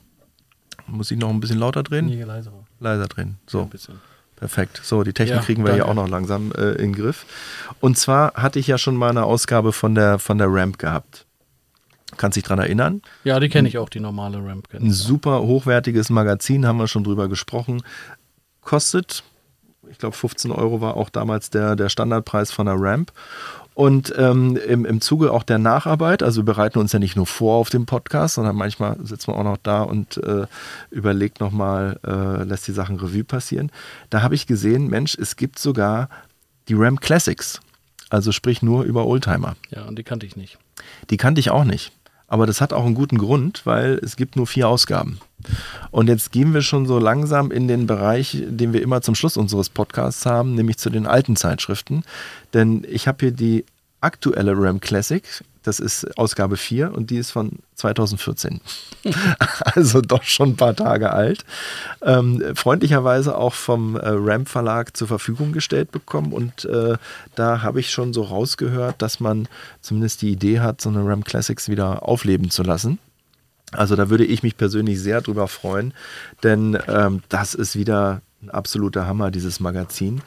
Muss ich noch ein bisschen lauter drehen? Nee, leiser. Leiser drehen. So. Ja, ein bisschen. Perfekt. So, die Technik ja, kriegen wir danke. ja auch noch langsam äh, in den Griff. Und zwar hatte ich ja schon mal eine Ausgabe von der, von der Ramp gehabt. Kannst dich dran erinnern? Ja, die kenne ich auch, die normale Ramp. Ein super hochwertiges Magazin, haben wir schon drüber gesprochen. Kostet, ich glaube, 15 Euro war auch damals der, der Standardpreis von der Ramp. Und ähm, im, im Zuge auch der Nacharbeit, also wir bereiten uns ja nicht nur vor auf dem Podcast, sondern manchmal sitzt man auch noch da und äh, überlegt nochmal, äh, lässt die Sachen Revue passieren. Da habe ich gesehen, Mensch, es gibt sogar die Ramp Classics. Also sprich nur über Oldtimer. Ja, und die kannte ich nicht. Die kannte ich auch nicht. Aber das hat auch einen guten Grund, weil es gibt nur vier Ausgaben. Und jetzt gehen wir schon so langsam in den Bereich, den wir immer zum Schluss unseres Podcasts haben, nämlich zu den alten Zeitschriften. Denn ich habe hier die aktuelle RAM Classic das ist Ausgabe 4 und die ist von 2014. also doch schon ein paar Tage alt. Ähm, freundlicherweise auch vom äh, Ramp Verlag zur Verfügung gestellt bekommen und äh, da habe ich schon so rausgehört, dass man zumindest die Idee hat, so eine Ramp Classics wieder aufleben zu lassen. Also da würde ich mich persönlich sehr drüber freuen, denn ähm, das ist wieder ein absoluter Hammer, dieses Magazin.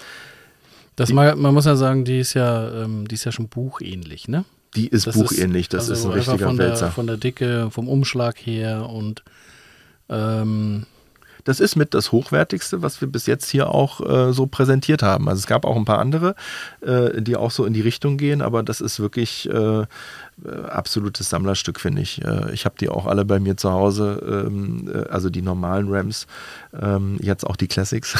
Das, man, man muss ja sagen, die ist ja, ähm, die ist ja schon buchähnlich, ne? Die ist das buchähnlich, das ist, also ist ein richtiger von Wälzer. Der, von der Dicke, vom Umschlag her und ähm, das ist mit das Hochwertigste, was wir bis jetzt hier auch äh, so präsentiert haben. Also es gab auch ein paar andere, äh, die auch so in die Richtung gehen, aber das ist wirklich äh, absolutes Sammlerstück, finde ich. Äh, ich habe die auch alle bei mir zu Hause, ähm, äh, also die normalen Rams, ähm, jetzt auch die Classics.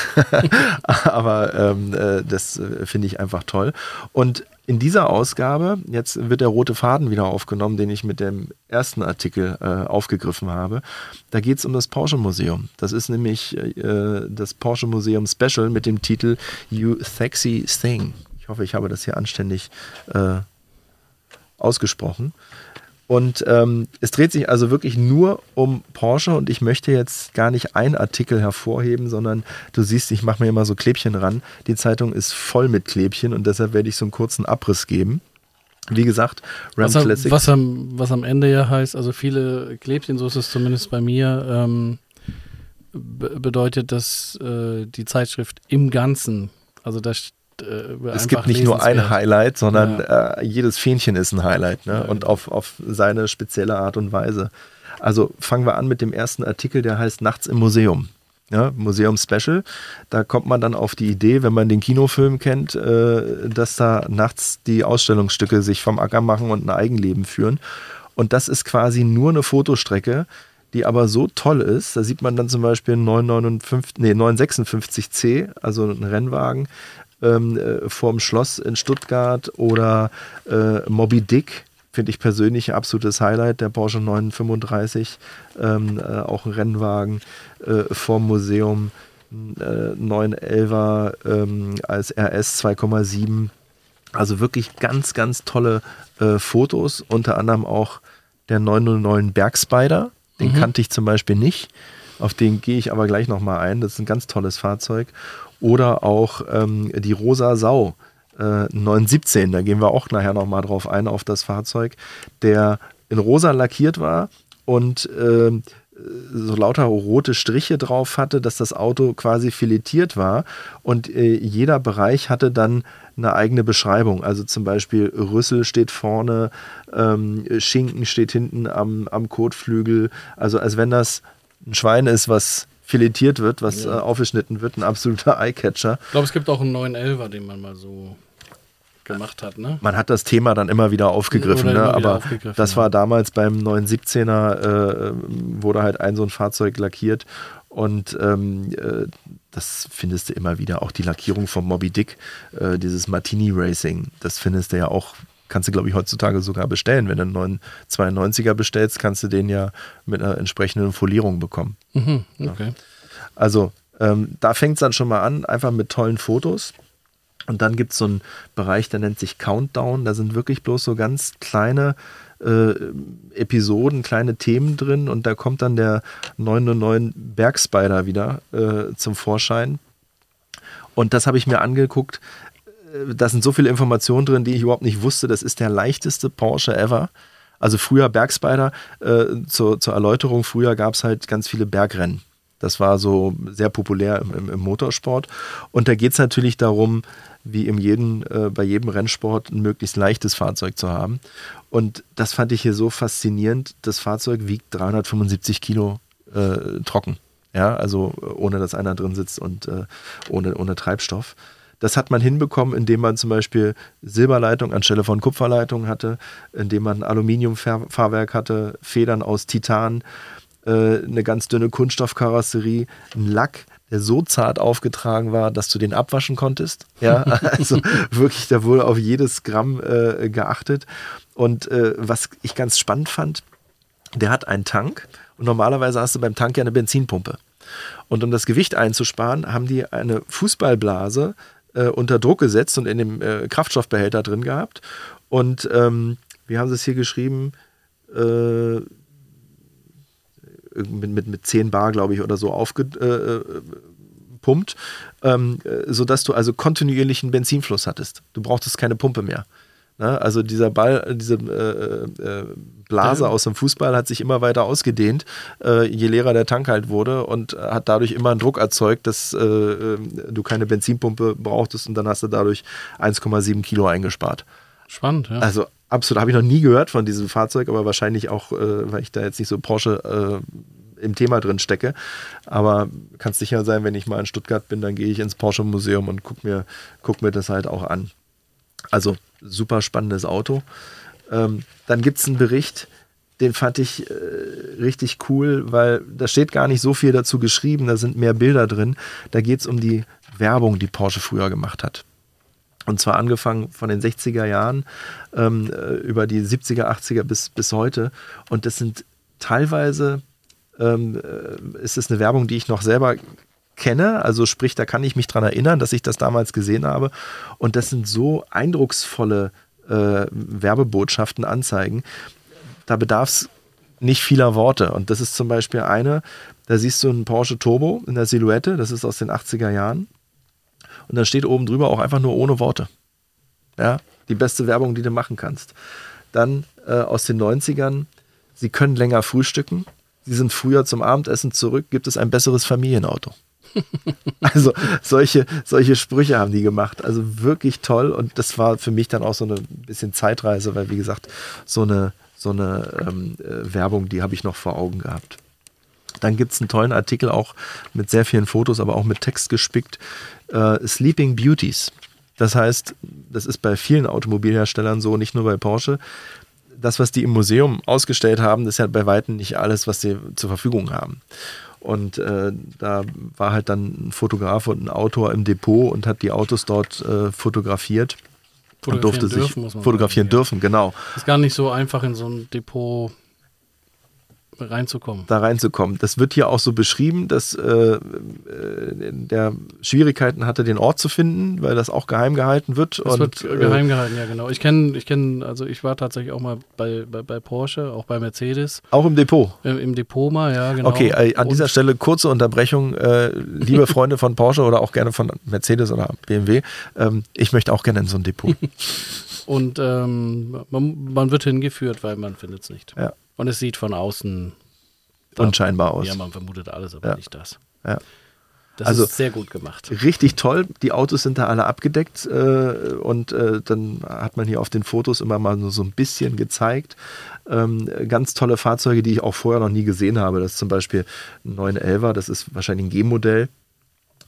aber ähm, äh, das finde ich einfach toll. Und in dieser Ausgabe, jetzt wird der rote Faden wieder aufgenommen, den ich mit dem ersten Artikel äh, aufgegriffen habe. Da geht es um das Porsche Museum. Das ist nämlich äh, das Porsche Museum Special mit dem Titel You Sexy Thing. Ich hoffe, ich habe das hier anständig äh, ausgesprochen. Und ähm, es dreht sich also wirklich nur um Porsche und ich möchte jetzt gar nicht einen Artikel hervorheben, sondern du siehst, ich mache mir immer so Klebchen ran. Die Zeitung ist voll mit Klebchen und deshalb werde ich so einen kurzen Abriss geben. Wie gesagt, Ram was, Classic. Was am, was am Ende ja heißt, also viele Klebchen, so ist es zumindest bei mir, ähm, bedeutet, dass äh, die Zeitschrift im Ganzen, also da äh, es gibt nicht nur ein Highlight, sondern ja. äh, jedes Fähnchen ist ein Highlight ne? Und auf, auf seine spezielle Art und Weise. Also fangen wir an mit dem ersten Artikel, der heißt Nachts im Museum. Ja, Museum Special. Da kommt man dann auf die Idee, wenn man den Kinofilm kennt, äh, dass da nachts die Ausstellungsstücke sich vom Acker machen und ein Eigenleben führen. Und das ist quasi nur eine Fotostrecke, die aber so toll ist. Da sieht man dann zum Beispiel einen 959, nee, 956C, also einen Rennwagen, ähm, äh, vorm Schloss in Stuttgart oder äh, Moby Dick finde ich persönlich ein absolutes Highlight, der Porsche 935, ähm, äh, auch ein Rennwagen äh, vorm Museum. äh, 911er ähm, als RS 2,7. Also wirklich ganz, ganz tolle äh, Fotos, unter anderem auch der 909 Bergspider. Den mhm. kannte ich zum Beispiel nicht. Auf den gehe ich aber gleich nochmal ein. Das ist ein ganz tolles Fahrzeug. Oder auch ähm, die Rosa Sau äh, 917. Da gehen wir auch nachher nochmal drauf ein, auf das Fahrzeug, der in rosa lackiert war und äh, so lauter rote Striche drauf hatte, dass das Auto quasi filetiert war und äh, jeder Bereich hatte dann eine eigene Beschreibung. Also zum Beispiel Rüssel steht vorne, ähm, Schinken steht hinten am, am Kotflügel. Also als wenn das ein Schwein ist, was filetiert wird, was ja. äh, aufgeschnitten wird, ein absoluter Eyecatcher. Ich glaube, es gibt auch einen 911er, den man mal so gemacht hat. Ne? Man hat das Thema dann immer wieder aufgegriffen, ne? aber aufgegriffen, das ja. war damals beim 917er, äh, wurde halt ein so ein Fahrzeug lackiert und ähm, äh, das findest du immer wieder. Auch die Lackierung vom Moby Dick, äh, dieses Martini Racing, das findest du ja auch kannst du, glaube ich, heutzutage sogar bestellen. Wenn du einen 992er bestellst, kannst du den ja mit einer entsprechenden Folierung bekommen. Mhm, okay. Ja. Also ähm, da fängt es dann schon mal an, einfach mit tollen Fotos. Und dann gibt es so einen Bereich, der nennt sich Countdown. Da sind wirklich bloß so ganz kleine äh, Episoden, kleine Themen drin. Und da kommt dann der 909 Bergspider wieder äh, zum Vorschein. Und das habe ich mir angeguckt. Äh, da sind so viele Informationen drin, die ich überhaupt nicht wusste. Das ist der leichteste Porsche ever. Also früher Bergspider, äh, zur, zur Erläuterung, früher gab es halt ganz viele Bergrennen. Das war so sehr populär im, im Motorsport. Und da geht es natürlich darum, wie im jeden, äh, bei jedem Rennsport ein möglichst leichtes Fahrzeug zu haben. Und das fand ich hier so faszinierend. Das Fahrzeug wiegt 375 Kilo äh, trocken. Ja, also ohne dass einer drin sitzt und äh, ohne, ohne Treibstoff. Das hat man hinbekommen, indem man zum Beispiel Silberleitung anstelle von Kupferleitung hatte, indem man Aluminiumfahrwerk hatte, Federn aus Titan, äh, eine ganz dünne Kunststoffkarosserie, ein Lack, der so zart aufgetragen war, dass du den abwaschen konntest. Ja, also wirklich, da wurde auf jedes Gramm äh, geachtet. Und äh, was ich ganz spannend fand, der hat einen Tank und normalerweise hast du beim Tank ja eine Benzinpumpe. Und um das Gewicht einzusparen, haben die eine Fußballblase äh, unter Druck gesetzt und in dem äh, Kraftstoffbehälter drin gehabt. Und ähm, wie haben sie es hier geschrieben? Äh, mit, mit, mit 10 Bar, glaube ich, oder so aufgepumpt, äh, ähm, sodass du also kontinuierlichen Benzinfluss hattest. Du brauchtest keine Pumpe mehr. Ne? Also dieser Ball, diese äh, äh, Blase ja. aus dem Fußball hat sich immer weiter ausgedehnt, äh, je leerer der Tank halt wurde und hat dadurch immer einen Druck erzeugt, dass äh, äh, du keine Benzinpumpe brauchtest und dann hast du dadurch 1,7 Kilo eingespart. Spannend, ja. Also absolut, habe ich noch nie gehört von diesem Fahrzeug, aber wahrscheinlich auch, äh, weil ich da jetzt nicht so Porsche im Thema drin stecke. Aber kannst sicher sein, wenn ich mal in Stuttgart bin, dann gehe ich ins Porsche Museum und gucke mir, guck mir das halt auch an. Also super spannendes Auto. Ähm, dann gibt es einen Bericht, den fand ich äh, richtig cool, weil da steht gar nicht so viel dazu geschrieben, da sind mehr Bilder drin. Da geht es um die Werbung, die Porsche früher gemacht hat. Und zwar angefangen von den 60er Jahren ähm, äh, über die 70er, 80er bis, bis heute. Und das sind teilweise, ähm, äh, ist es eine Werbung, die ich noch selber kenne. Also sprich, da kann ich mich dran erinnern, dass ich das damals gesehen habe. Und das sind so eindrucksvolle äh, Werbebotschaften, Anzeigen. Da bedarf es nicht vieler Worte. Und das ist zum Beispiel eine, da siehst du einen Porsche Turbo in der Silhouette, das ist aus den 80er Jahren. Und da steht oben drüber auch einfach nur ohne Worte. Ja, die beste Werbung, die du machen kannst. Dann äh, aus den 90ern, sie können länger frühstücken, sie sind früher zum Abendessen zurück, gibt es ein besseres Familienauto. also solche, solche Sprüche haben die gemacht. Also wirklich toll. Und das war für mich dann auch so eine bisschen Zeitreise, weil wie gesagt, so eine, so eine ähm, äh, Werbung, die habe ich noch vor Augen gehabt. Dann gibt es einen tollen Artikel auch mit sehr vielen Fotos, aber auch mit Text gespickt. Äh, Sleeping Beauties. Das heißt, das ist bei vielen Automobilherstellern so, nicht nur bei Porsche. Das, was die im Museum ausgestellt haben, ist ja bei Weitem nicht alles, was sie zur Verfügung haben. Und äh, da war halt dann ein Fotograf und ein Autor im Depot und hat die Autos dort äh, fotografiert. Und durfte sich dürfen, fotografieren sagen, dürfen, genau. Ist gar nicht so einfach in so ein Depot reinzukommen. Da reinzukommen. Das wird hier auch so beschrieben, dass äh, äh, der Schwierigkeiten hatte, den Ort zu finden, weil das auch geheim gehalten wird. Das wird äh, geheim gehalten, ja genau. Ich kenne, ich kenne, also ich war tatsächlich auch mal bei, bei, bei Porsche, auch bei Mercedes. Auch im Depot. Im, im Depot mal, ja genau. Okay, äh, an Und- dieser Stelle kurze Unterbrechung. Äh, liebe Freunde von Porsche oder auch gerne von Mercedes oder BMW, ähm, ich möchte auch gerne in so ein Depot. Und ähm, man, man wird hingeführt, weil man findet es nicht. Ja. Und es sieht von außen Unscheinbar aus. Ja, man vermutet alles, aber Ja. nicht das. Ja. Das Also- ist sehr gut gemacht. Richtig toll. Die Autos sind da alle abgedeckt äh, und äh, dann hat man hier auf den Fotos immer mal nur so ein bisschen gezeigt. Ähm, ganz tolle Fahrzeuge, die ich auch vorher noch nie gesehen habe. Das ist zum Beispiel ein 911er, das ist wahrscheinlich ein G-Modell.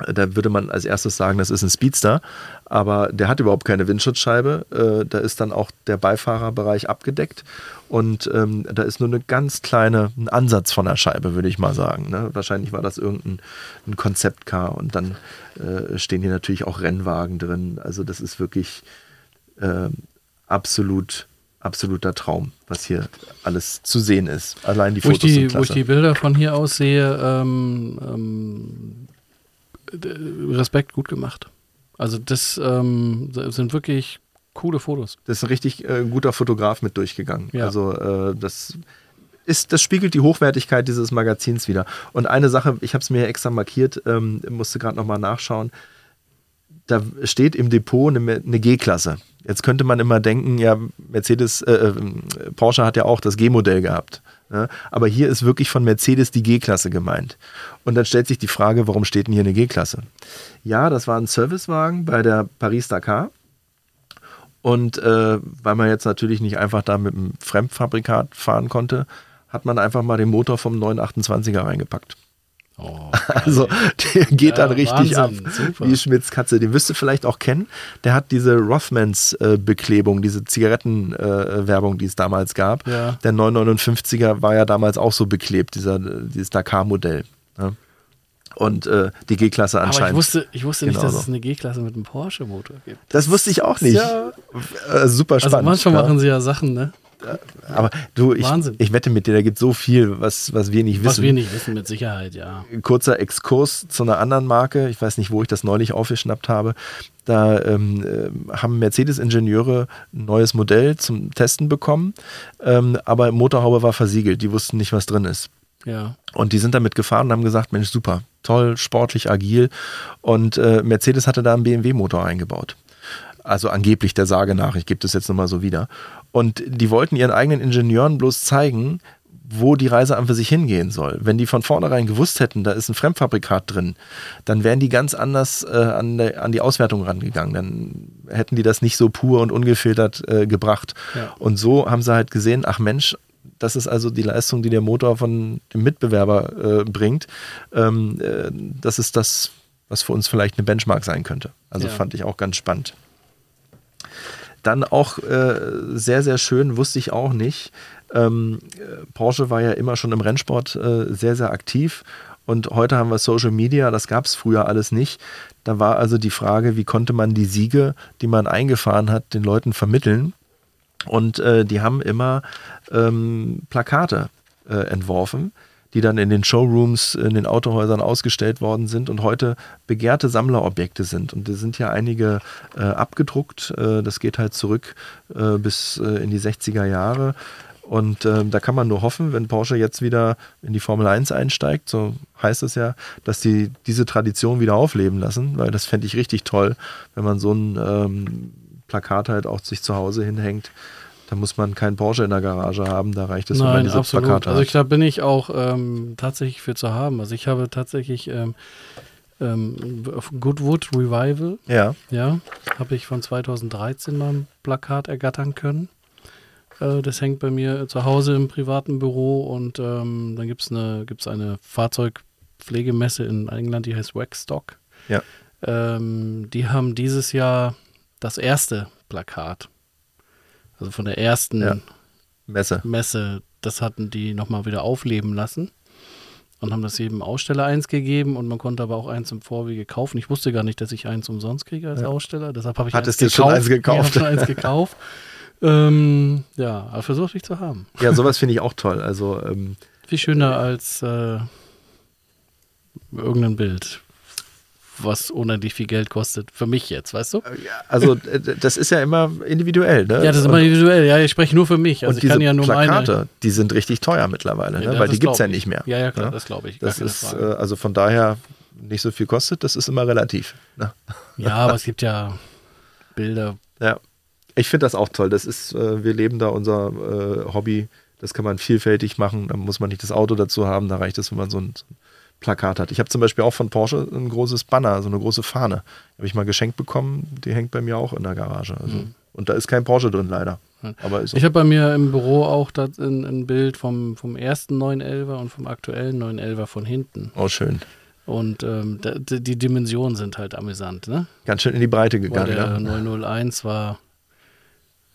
Äh, Da würde man als erstes sagen, das ist ein Speedster, aber der hat überhaupt keine Windschutzscheibe. Äh, da ist dann auch der Beifahrerbereich abgedeckt und ähm, da ist nur eine ganz kleine, ein Ansatz von der Scheibe, würde ich mal sagen. Ne? Wahrscheinlich war das irgendein ein Konzeptcar und dann äh, stehen hier natürlich auch Rennwagen drin. Also das ist wirklich ähm, absolut, absoluter Traum, was hier alles zu sehen ist. Allein die Wo ich Fotos sind die, wo ich die Bilder von hier aus sehe, ähm, ähm, Respekt gut gemacht. Also das ähm, sind wirklich coole Fotos. Das ist ein richtig äh, guter Fotograf mit durchgegangen. Ja. Also äh, das ist, das spiegelt die Hochwertigkeit dieses Magazins wieder. Und eine Sache, ich habe es mir extra markiert, ähm, musste gerade nochmal nachschauen. Da steht im Depot eine, eine G-Klasse. Jetzt könnte man immer denken, ja, Mercedes, äh, äh, Porsche hat ja auch das G-Modell gehabt. Ne? Aber hier ist wirklich von Mercedes die G-Klasse gemeint. Und dann stellt sich die Frage, warum steht denn hier eine G-Klasse? Ja, das war ein Servicewagen bei der Paris-Dakar. Und äh, weil man jetzt natürlich nicht einfach da mit einem Fremdfabrikat fahren konnte, hat man einfach mal den Motor vom 928er reingepackt. Oh, Also der geht Ja, dann richtig Wahnsinn, ab, super. wie Schmitz Katze. Den wirst du vielleicht auch kennen. Der hat diese Rothmans äh, Beklebung, diese Zigarettenwerbung, äh, die es damals gab. Ja. Der 959er war ja damals auch so beklebt, dieser, dieses Dakar-Modell. Und äh, die G-Klasse Aber ich anscheinend. wusste, ich wusste nicht, dass es eine G-Klasse mit einem Porsche-Motor gibt. das wusste ich auch nicht. Ja. Äh, super spannend. Also manchmal ja. machen sie ja Sachen, ne? Aber du, ich, ich wette mit dir, da gibt so viel, was, was wir nicht Was wissen. wir nicht wissen, mit Sicherheit, ja. Kurzer Exkurs zu einer anderen Marke. Ich weiß nicht, wo ich das neulich aufgeschnappt habe. Da ähm, äh, haben Mercedes-Ingenieure ein neues Modell zum Testen bekommen, ähm, aber Motorhaube war versiegelt. Die wussten nicht, was drin ist. Ja. Und die sind damit gefahren und haben gesagt, Mensch, super, toll, sportlich, agil. Und äh, Mercedes hatte da einen BMW-Motor eingebaut. Also angeblich der Sage nach, ich gebe das jetzt nochmal so wieder. Und die wollten ihren eigenen Ingenieuren bloß zeigen, wo die Reise an für sich hingehen soll. Wenn die von vornherein gewusst hätten, da ist ein Fremdfabrikat drin, dann wären die ganz anders äh, an, der, an die Auswertung rangegangen. Dann hätten die das nicht so pur und ungefiltert äh, gebracht. Ja. Und so haben sie halt gesehen, ach Mensch, das ist also die Leistung, die der Motor von dem Mitbewerber äh, bringt. Ähm, äh, das ist das, was für uns vielleicht eine Benchmark sein könnte. Also Ja. fand ich auch ganz spannend. Dann auch äh, sehr, sehr schön, wusste ich auch nicht. Ähm, äh, Porsche war ja immer schon im Rennsport äh, sehr, sehr aktiv. Und heute haben wir Social Media, das gab es früher alles nicht. Da war also die Frage, wie konnte man die Siege, die man eingefahren hat, den Leuten vermitteln. Und äh, die haben immer ähm, Plakate äh, entworfen, die dann in den Showrooms, in den Autohäusern ausgestellt worden sind und heute begehrte Sammlerobjekte sind. Und da sind ja einige äh, abgedruckt. Äh, das geht halt zurück äh, bis äh, in die 60er Jahre. Und äh, da kann man nur hoffen, wenn Porsche jetzt wieder in die Formel 1 einsteigt, so heißt es ja, dass die diese Tradition wieder aufleben lassen, weil das fände ich richtig toll, wenn man so ein ähm, Plakat halt auch sich zu Hause hinhängt. Da muss man keinen Porsche in der Garage haben, da reicht es, wenn man Nein, diese absolut. Plakate Also ich hat. da bin ich auch ähm, tatsächlich für zu haben. Also ich habe tatsächlich ähm, ähm, auf Goodwood Revival, Ja, ja, habe ich von 2013 mal ein Plakat ergattern können. Äh, das hängt bei mir zu Hause im privaten Büro und ähm, dann gibt es eine, gibt's eine Fahrzeugpflegemesse in England, die heißt Waxstock. Ja. Ähm, die haben dieses Jahr das erste Plakat. Also von der ersten Ja. Messe. Messe, das hatten die nochmal wieder aufleben lassen und haben das jedem Aussteller eins gegeben und man konnte aber auch eins im Vorwege kaufen. Ich wusste gar nicht, dass ich eins umsonst kriege als Ja. Aussteller, deshalb habe ich Hattest eins schon eins gekauft? Schon eins gekauft. ähm, ja, aber versuchte ich zu haben. Ja, sowas finde ich auch toll. Also ähm, Viel schöner als äh, irgendein Bild was unendlich viel Geld kostet. Für mich jetzt, weißt du? Also äh, das ist ja immer individuell, ne? Ja, das ist immer individuell. Ja, ich spreche nur für mich. Also und diese ja Plakate, meine... die sind richtig teuer mittlerweile, ja, ne? weil die gibt es ja nicht mehr. Ja, ja, klar? Ne? das glaube ich. Das ist, Frage. Äh, also von daher nicht so viel kostet, das ist immer relativ. Ne? Ja, aber es gibt ja Bilder. Ja, ich finde das auch toll. Das ist, äh, wir leben da unser äh, Hobby. Das kann man vielfältig machen. Da muss man nicht das Auto dazu haben. Da reicht es, wenn man so ein, so ein Plakat hat. Ich habe zum Beispiel auch von Porsche ein großes Banner, so eine große Fahne. Habe ich mal geschenkt bekommen. Die hängt bei mir auch in der Garage. Also, mhm. Und da ist kein Porsche drin, leider. Aber ich habe bei mir im Büro auch das ein, ein Bild vom, vom ersten 911er und vom aktuellen 911er von hinten. Oh, schön. Und ähm, die, die Dimensionen sind halt amüsant, ne? Ganz schön in die Breite gegangen. Weil der ja. 901 war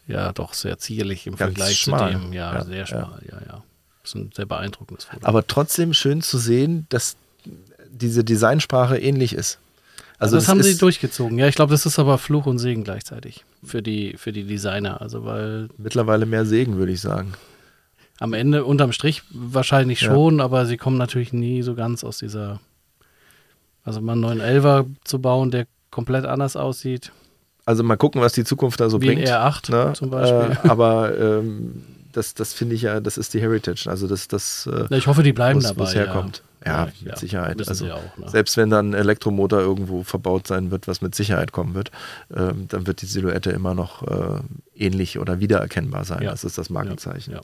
ja doch sehr zierlich im Ganz Vergleich schmal. zu dem. Ja, ja sehr schmal, ja, ja. Ist ein sehr beeindruckendes Foto. Aber trotzdem schön zu sehen, dass diese Designsprache ähnlich ist. Also das, das haben sie durchgezogen. Ja, ich glaube, das ist aber Fluch und Segen gleichzeitig für die, für die Designer. Also weil mittlerweile mehr Segen, würde ich sagen. Am Ende unterm Strich wahrscheinlich schon, ja. aber sie kommen natürlich nie so ganz aus dieser. Also mal einen neuen Elver zu bauen, der komplett anders aussieht. Also mal gucken, was die Zukunft da so Wie bringt. Ein R8 ne? zum Beispiel. Äh, aber ähm, das, das finde ich ja, das ist die Heritage. Also das, das äh, ja, ich hoffe, die bleiben dabei. Wo es herkommt. Ja, ja mit ja, Sicherheit. Also auch, ne? selbst wenn dann ein Elektromotor irgendwo verbaut sein wird, was mit Sicherheit kommen wird, ähm, dann wird die Silhouette immer noch äh, ähnlich oder wiedererkennbar sein. Das ist das Markenzeichen.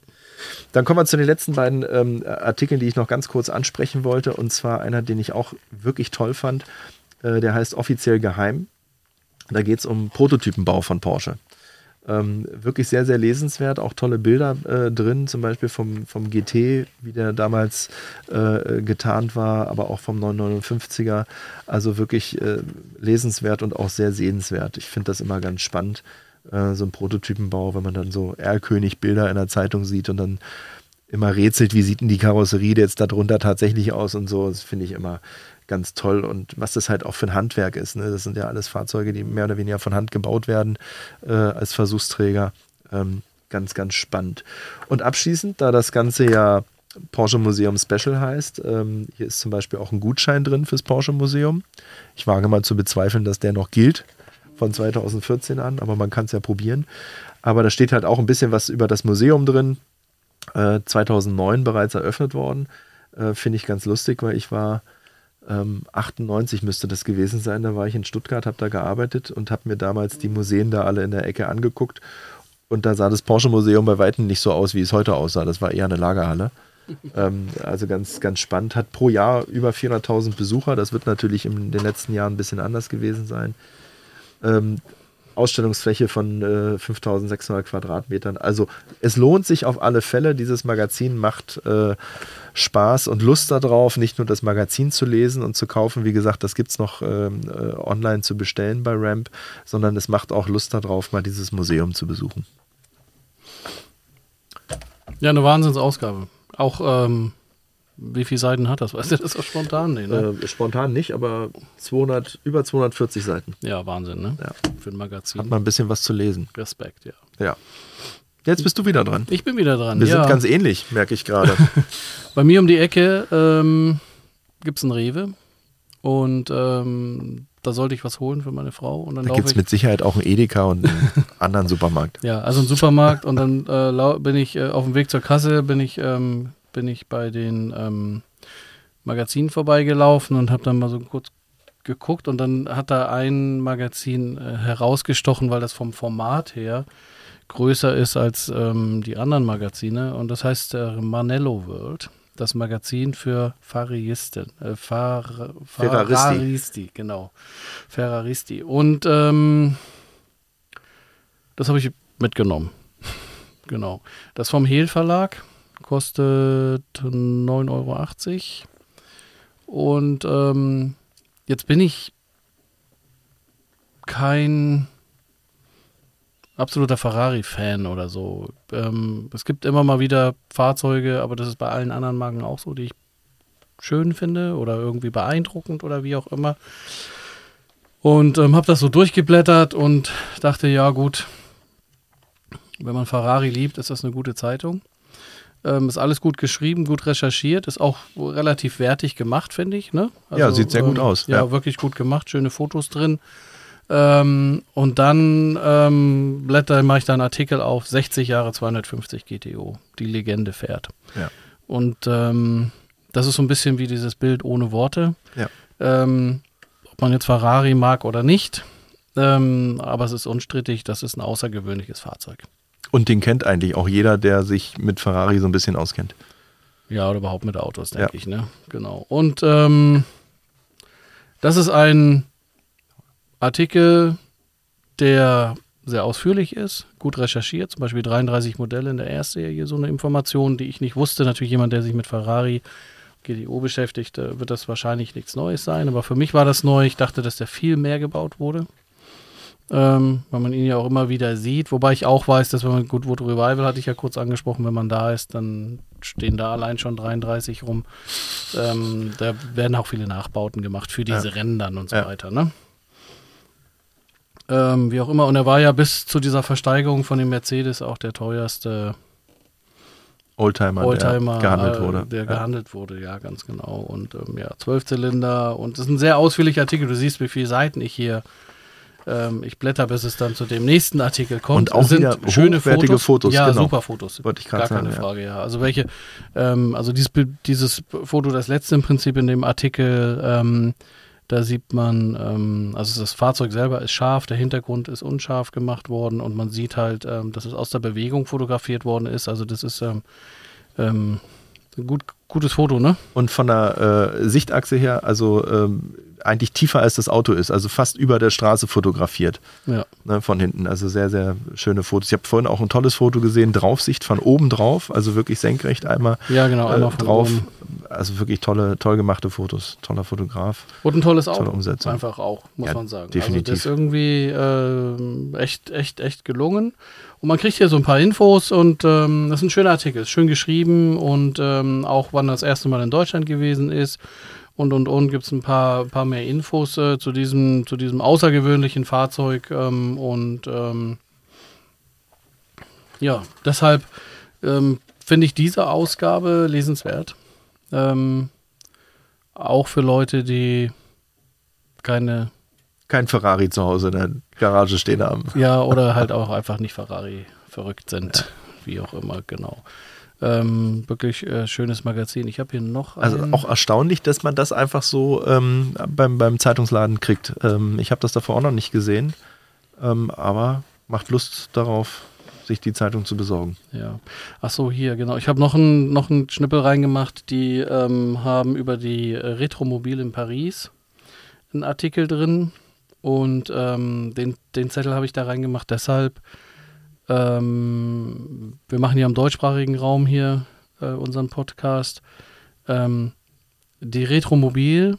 Dann kommen wir zu den letzten beiden ähm, Artikeln, die ich noch ganz kurz ansprechen wollte. Und zwar einer, den ich auch wirklich toll fand. Äh, der heißt offiziell geheim. Da geht es um Prototypenbau von Porsche. Ähm, wirklich sehr, sehr lesenswert, auch tolle Bilder äh, drin, zum Beispiel vom, vom GT, wie der damals äh, getarnt war, aber auch vom 959er. Also wirklich äh, lesenswert und auch sehr sehenswert. Ich finde das immer ganz spannend, äh, so ein Prototypenbau, wenn man dann so Erlkönig-Bilder in der Zeitung sieht und dann immer rätselt, wie sieht denn die Karosserie jetzt darunter tatsächlich aus und so. Das finde ich immer ganz toll und was das halt auch für ein Handwerk ist. Ne? Das sind ja alles Fahrzeuge, die mehr oder weniger von Hand gebaut werden äh, als Versuchsträger. Ähm, ganz, ganz spannend. Und abschließend, da das Ganze ja Porsche Museum Special heißt, ähm, hier ist zum Beispiel auch ein Gutschein drin fürs Porsche Museum. Ich wage mal zu bezweifeln, dass der noch gilt von 2014 an, aber man kann es ja probieren. Aber da steht halt auch ein bisschen was über das Museum drin. Äh, 2009 bereits eröffnet worden. Äh, Finde ich ganz lustig, weil ich war ähm, 98 müsste das gewesen sein. Da war ich in Stuttgart, habe da gearbeitet und habe mir damals die Museen da alle in der Ecke angeguckt. Und da sah das Porsche Museum bei Weitem nicht so aus, wie es heute aussah. Das war eher eine Lagerhalle. ähm, also ganz, ganz spannend. Hat pro Jahr über 400.000 Besucher. Das wird natürlich in den letzten Jahren ein bisschen anders gewesen sein. Ähm, Ausstellungsfläche von äh, 5600 Quadratmetern. Also es lohnt sich auf alle Fälle. Dieses Magazin macht äh, Spaß und Lust darauf, nicht nur das Magazin zu lesen und zu kaufen. Wie gesagt, das gibt es noch ähm, äh, online zu bestellen bei Ramp, sondern es macht auch Lust darauf, mal dieses Museum zu besuchen. Ja, eine Wahnsinnsausgabe. Auch ähm, wie viele Seiten hat das? Weißt du das auch spontan? Nee, ne? äh, spontan nicht, aber 200, über 240 Seiten. Ja, Wahnsinn, ne? Ja. Für ein Magazin. Hat man ein bisschen was zu lesen. Respekt, ja. Ja. Jetzt bist du wieder dran. Ich bin wieder dran. Wir ja. sind ganz ähnlich, merke ich gerade. Bei mir um die Ecke ähm, gibt es einen Rewe und ähm, da sollte ich was holen für meine Frau. Und dann da gibt es mit Sicherheit auch einen Edeka und einen anderen Supermarkt. Ja, also einen Supermarkt und dann äh, bin ich äh, auf dem Weg zur Kasse, bin ich ähm, bin ich bei den ähm, Magazinen vorbeigelaufen und habe dann mal so kurz geguckt und dann hat da ein Magazin äh, herausgestochen, weil das vom Format her größer ist als ähm, die anderen Magazine und das heißt äh, Manello World, das Magazin für Ferraristen, äh, Far Ferraristi. Ferraristi, genau, Ferraristi. Und ähm, das habe ich mitgenommen, genau, das vom Hehl Verlag kostet 9,80 Euro. Und ähm, jetzt bin ich kein absoluter Ferrari-Fan oder so. Ähm, es gibt immer mal wieder Fahrzeuge, aber das ist bei allen anderen Marken auch so, die ich schön finde oder irgendwie beeindruckend oder wie auch immer. Und ähm, habe das so durchgeblättert und dachte, ja gut, wenn man Ferrari liebt, ist das eine gute Zeitung. Ähm, ist alles gut geschrieben, gut recherchiert, ist auch relativ wertig gemacht, finde ich. Ne? Also, ja, sieht sehr gut ähm, aus. Ja, ja, wirklich gut gemacht, schöne Fotos drin. Ähm, und dann ähm, blätter, mache ich da einen Artikel auf 60 Jahre 250 GTO, die Legende fährt. Ja. Und ähm, das ist so ein bisschen wie dieses Bild ohne Worte. Ja. Ähm, ob man jetzt Ferrari mag oder nicht, ähm, aber es ist unstrittig, das ist ein außergewöhnliches Fahrzeug. Und den kennt eigentlich auch jeder, der sich mit Ferrari so ein bisschen auskennt. Ja, oder überhaupt mit Autos, denke ja. ich, ne? Genau. Und ähm, das ist ein Artikel, der sehr ausführlich ist, gut recherchiert, zum Beispiel 33 Modelle in der Erstserie, so eine Information, die ich nicht wusste. Natürlich jemand, der sich mit Ferrari GTO beschäftigt, wird das wahrscheinlich nichts Neues sein, aber für mich war das neu. Ich dachte, dass der viel mehr gebaut wurde ähm, weil man ihn ja auch immer wieder sieht. Wobei ich auch weiß, dass wenn man Goodwood Revival hatte ich ja kurz angesprochen, wenn man da ist, dann stehen da allein schon 33 rum. Ähm, da werden auch viele Nachbauten gemacht für diese ja. Rennen dann und so ja. weiter. Ne? Ähm, wie auch immer. Und er war ja bis zu dieser Versteigerung von dem Mercedes auch der teuerste Oldtimer, Oldtimer der gehandelt äh, wurde. Der ja. gehandelt wurde, ja, ganz genau. Und ähm, ja, Zwölfzylinder. Und es ist ein sehr ausführlicher Artikel. Du siehst, wie viele Seiten ich hier ähm, ich blätter, bis es dann zu dem nächsten Artikel kommt. Und auch sind schöne Fotos. Fotos. Ja, genau. super Fotos. Wollte ich Gar sagen, keine ja. Frage, ja. Also welche, ähm, also dieses, dieses Foto, das letzte im Prinzip in dem Artikel, ähm, da sieht man, ähm, also das Fahrzeug selber ist scharf, der Hintergrund ist unscharf gemacht worden und man sieht halt, ähm, dass es aus der Bewegung fotografiert worden ist. Also das ist ähm, ein gut, gutes Foto, ne? Und von der äh, Sichtachse her, also eigentlich tiefer als das Auto ist, also fast über der Straße fotografiert. Ja. Ne, von hinten. Also sehr, sehr schöne Fotos. Ich habe vorhin auch ein tolles Foto gesehen, Draufsicht von oben drauf, also wirklich senkrecht einmal, ja, genau, einmal äh, drauf. Oben. Also wirklich tolle, toll gemachte Fotos. Toller Fotograf. Und ein tolles Auto. Tolle Umsetzung. Einfach auch, muss ja, man sagen. Definitiv. Also das ist irgendwie äh, echt, echt, echt gelungen. Und man kriegt hier so ein paar Infos und ähm, das ist ein schöner Artikel, ist schön geschrieben und ähm, auch wann das erste Mal in Deutschland gewesen ist und und und gibt es ein paar, paar mehr Infos äh, zu, diesem, zu diesem außergewöhnlichen Fahrzeug ähm, und ähm, ja, deshalb ähm, finde ich diese Ausgabe lesenswert. Ähm, auch für Leute, die keine kein Ferrari zu Hause in der Garage stehen haben. Ja, oder halt auch einfach nicht Ferrari verrückt sind, ja. wie auch immer, genau. Ähm, wirklich äh, schönes Magazin. Ich habe hier noch. Also auch erstaunlich, dass man das einfach so ähm, beim, beim Zeitungsladen kriegt. Ähm, ich habe das davor auch noch nicht gesehen, ähm, aber macht Lust darauf, sich die Zeitung zu besorgen. Ja. Ach so, hier, genau. Ich habe noch einen noch Schnippel reingemacht. Die ähm, haben über die Retromobil in Paris einen Artikel drin und ähm, den, den Zettel habe ich da reingemacht deshalb, ähm, wir machen ja im deutschsprachigen Raum hier äh, unseren Podcast. Ähm, die Retromobil,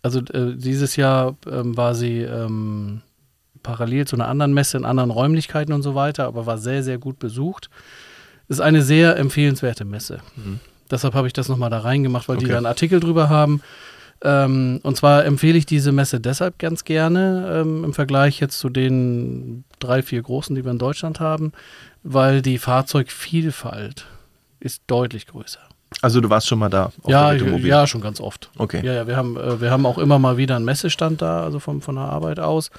also äh, dieses Jahr ähm, war sie ähm, parallel zu einer anderen Messe in anderen Räumlichkeiten und so weiter, aber war sehr, sehr gut besucht. Ist eine sehr empfehlenswerte Messe. Mhm. Deshalb habe ich das nochmal da reingemacht, weil okay. die da einen Artikel drüber haben. Ähm, und zwar empfehle ich diese Messe deshalb ganz gerne ähm, im Vergleich jetzt zu den drei, vier großen, die wir in Deutschland haben, weil die Fahrzeugvielfalt ist deutlich größer. Also du warst schon mal da? Ja, ja, schon ganz oft. Okay. Ja, ja, wir haben, äh, wir haben auch immer mal wieder einen Messestand da, also vom, von der Arbeit aus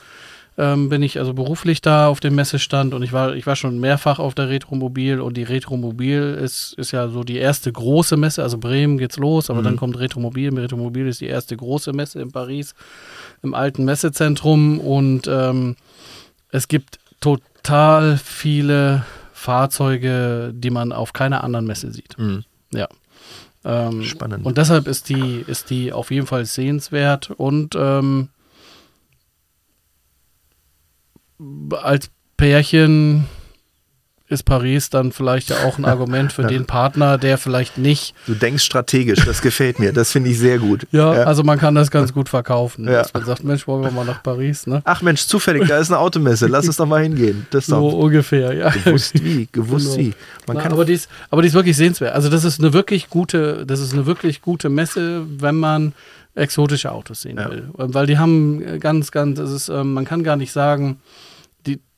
ähm, bin ich also beruflich da auf dem Messestand und ich war, ich war schon mehrfach auf der Retromobil und die Retromobil ist, ist ja so die erste große Messe, also Bremen geht's los, aber mhm. dann kommt Retromobil. Retromobil ist die erste große Messe in Paris, im alten Messezentrum und ähm, es gibt total viele Fahrzeuge, die man auf keiner anderen Messe sieht. Mhm. Ja. Ähm, Spannend. Und deshalb ist die, ist die auf jeden Fall sehenswert und ähm, als Pärchen ist Paris dann vielleicht ja auch ein Argument für den Partner, der vielleicht nicht. Du denkst strategisch, das gefällt mir, das finde ich sehr gut. Ja, ja, also man kann das ganz gut verkaufen. Ja. Dass man sagt, Mensch, wollen wir mal nach Paris, ne? Ach Mensch, zufällig, da ist eine Automesse, lass uns doch mal hingehen. Das so doch ungefähr, ja. Gewusst wie, gewusst genau. wie. Man Na, kann aber, die ist, aber die ist wirklich sehenswert. Also das ist eine wirklich gute, das ist eine wirklich gute Messe, wenn man exotische Autos sehen ja. will. Weil die haben ganz, ganz, es ist, ähm, man kann gar nicht sagen,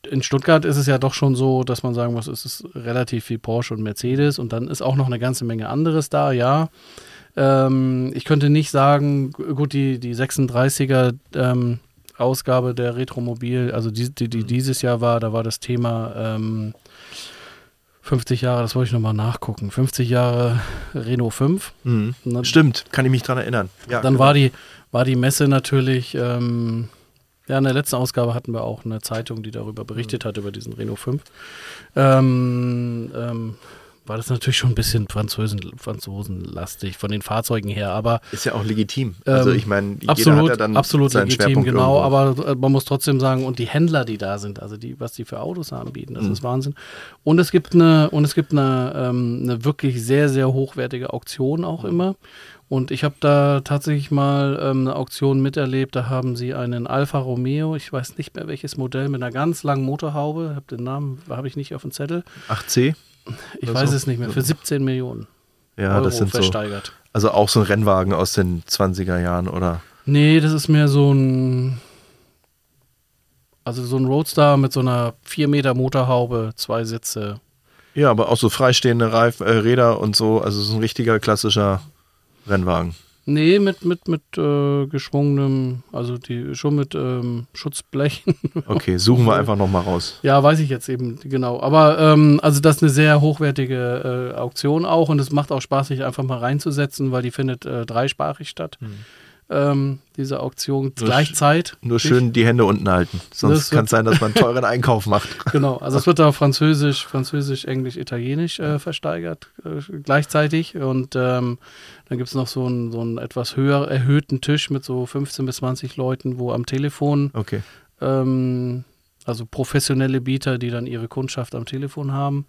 in Stuttgart ist es ja doch schon so, dass man sagen muss, es ist relativ viel Porsche und Mercedes und dann ist auch noch eine ganze Menge anderes da, ja. Ähm, ich könnte nicht sagen, gut, die, die 36er ähm, Ausgabe der Retromobil, also die, die, die, mhm. dieses Jahr war, da war das Thema ähm, 50 Jahre, das wollte ich nochmal nachgucken. 50 Jahre Renault 5. Mhm. Dann, Stimmt, kann ich mich dran erinnern. Ja, dann genau. war, die, war die Messe natürlich, ähm, ja, in der letzten Ausgabe hatten wir auch eine Zeitung, die darüber berichtet mhm. hat, über diesen Renault 5. Ähm, ähm, war das natürlich schon ein bisschen Franzosen, franzosenlastig von den Fahrzeugen her, aber ist ja auch legitim. Also ähm, ich meine, absolut, ja dann absolut legitim, genau. Irgendwo. Aber äh, man muss trotzdem sagen und die Händler, die da sind, also die, was die für Autos anbieten, das mhm. ist Wahnsinn. Und es gibt eine und es gibt eine, ähm, eine wirklich sehr sehr hochwertige Auktion auch mhm. immer. Und ich habe da tatsächlich mal ähm, eine Auktion miterlebt. Da haben sie einen Alfa Romeo, ich weiß nicht mehr welches Modell, mit einer ganz langen Motorhaube. Hab den Namen habe ich nicht auf dem Zettel. 8C? Ich weiß so? es nicht mehr. Für 17 Millionen. Ja, Euro das sind versteigert. so. Also auch so ein Rennwagen aus den 20er Jahren, oder? Nee, das ist mehr so ein. Also so ein Roadster mit so einer 4 Meter Motorhaube, zwei Sitze. Ja, aber auch so freistehende Reif, äh, Räder und so. Also so ein richtiger klassischer Rennwagen. Nee, mit, mit, mit äh, geschwungenem, also die schon mit ähm, Schutzblechen. Okay, suchen wir einfach nochmal raus. Ja, weiß ich jetzt eben genau. Aber ähm, also das ist eine sehr hochwertige äh, Auktion auch und es macht auch Spaß, sich einfach mal reinzusetzen, weil die findet äh, dreisprachig statt. Hm ähm, diese Auktion nur gleichzeitig. Nur schön die Hände unten halten. Sonst kann es sein, dass man einen teuren Einkauf macht. Genau, also es wird da Französisch, Französisch, Englisch, Italienisch äh, versteigert äh, gleichzeitig. Und ähm, dann gibt es noch so einen, so einen etwas höher erhöhten Tisch mit so 15 bis 20 Leuten, wo am Telefon okay. ähm, also professionelle Bieter, die dann ihre Kundschaft am Telefon haben,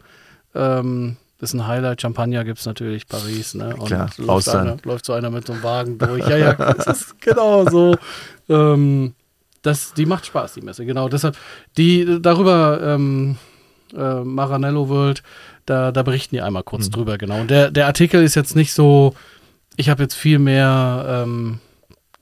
ähm, ist ein Highlight. Champagner gibt es natürlich, Paris, ne? Und Klar, läuft, einer, läuft so einer mit so einem Wagen durch. Ja, ja, das ist genau so. Ähm, das, die macht Spaß, die Messe, genau. Deshalb, die darüber, ähm, äh, Maranello World, da, da berichten die einmal kurz mhm. drüber, genau. Und der, der Artikel ist jetzt nicht so, ich habe jetzt viel mehr, ähm,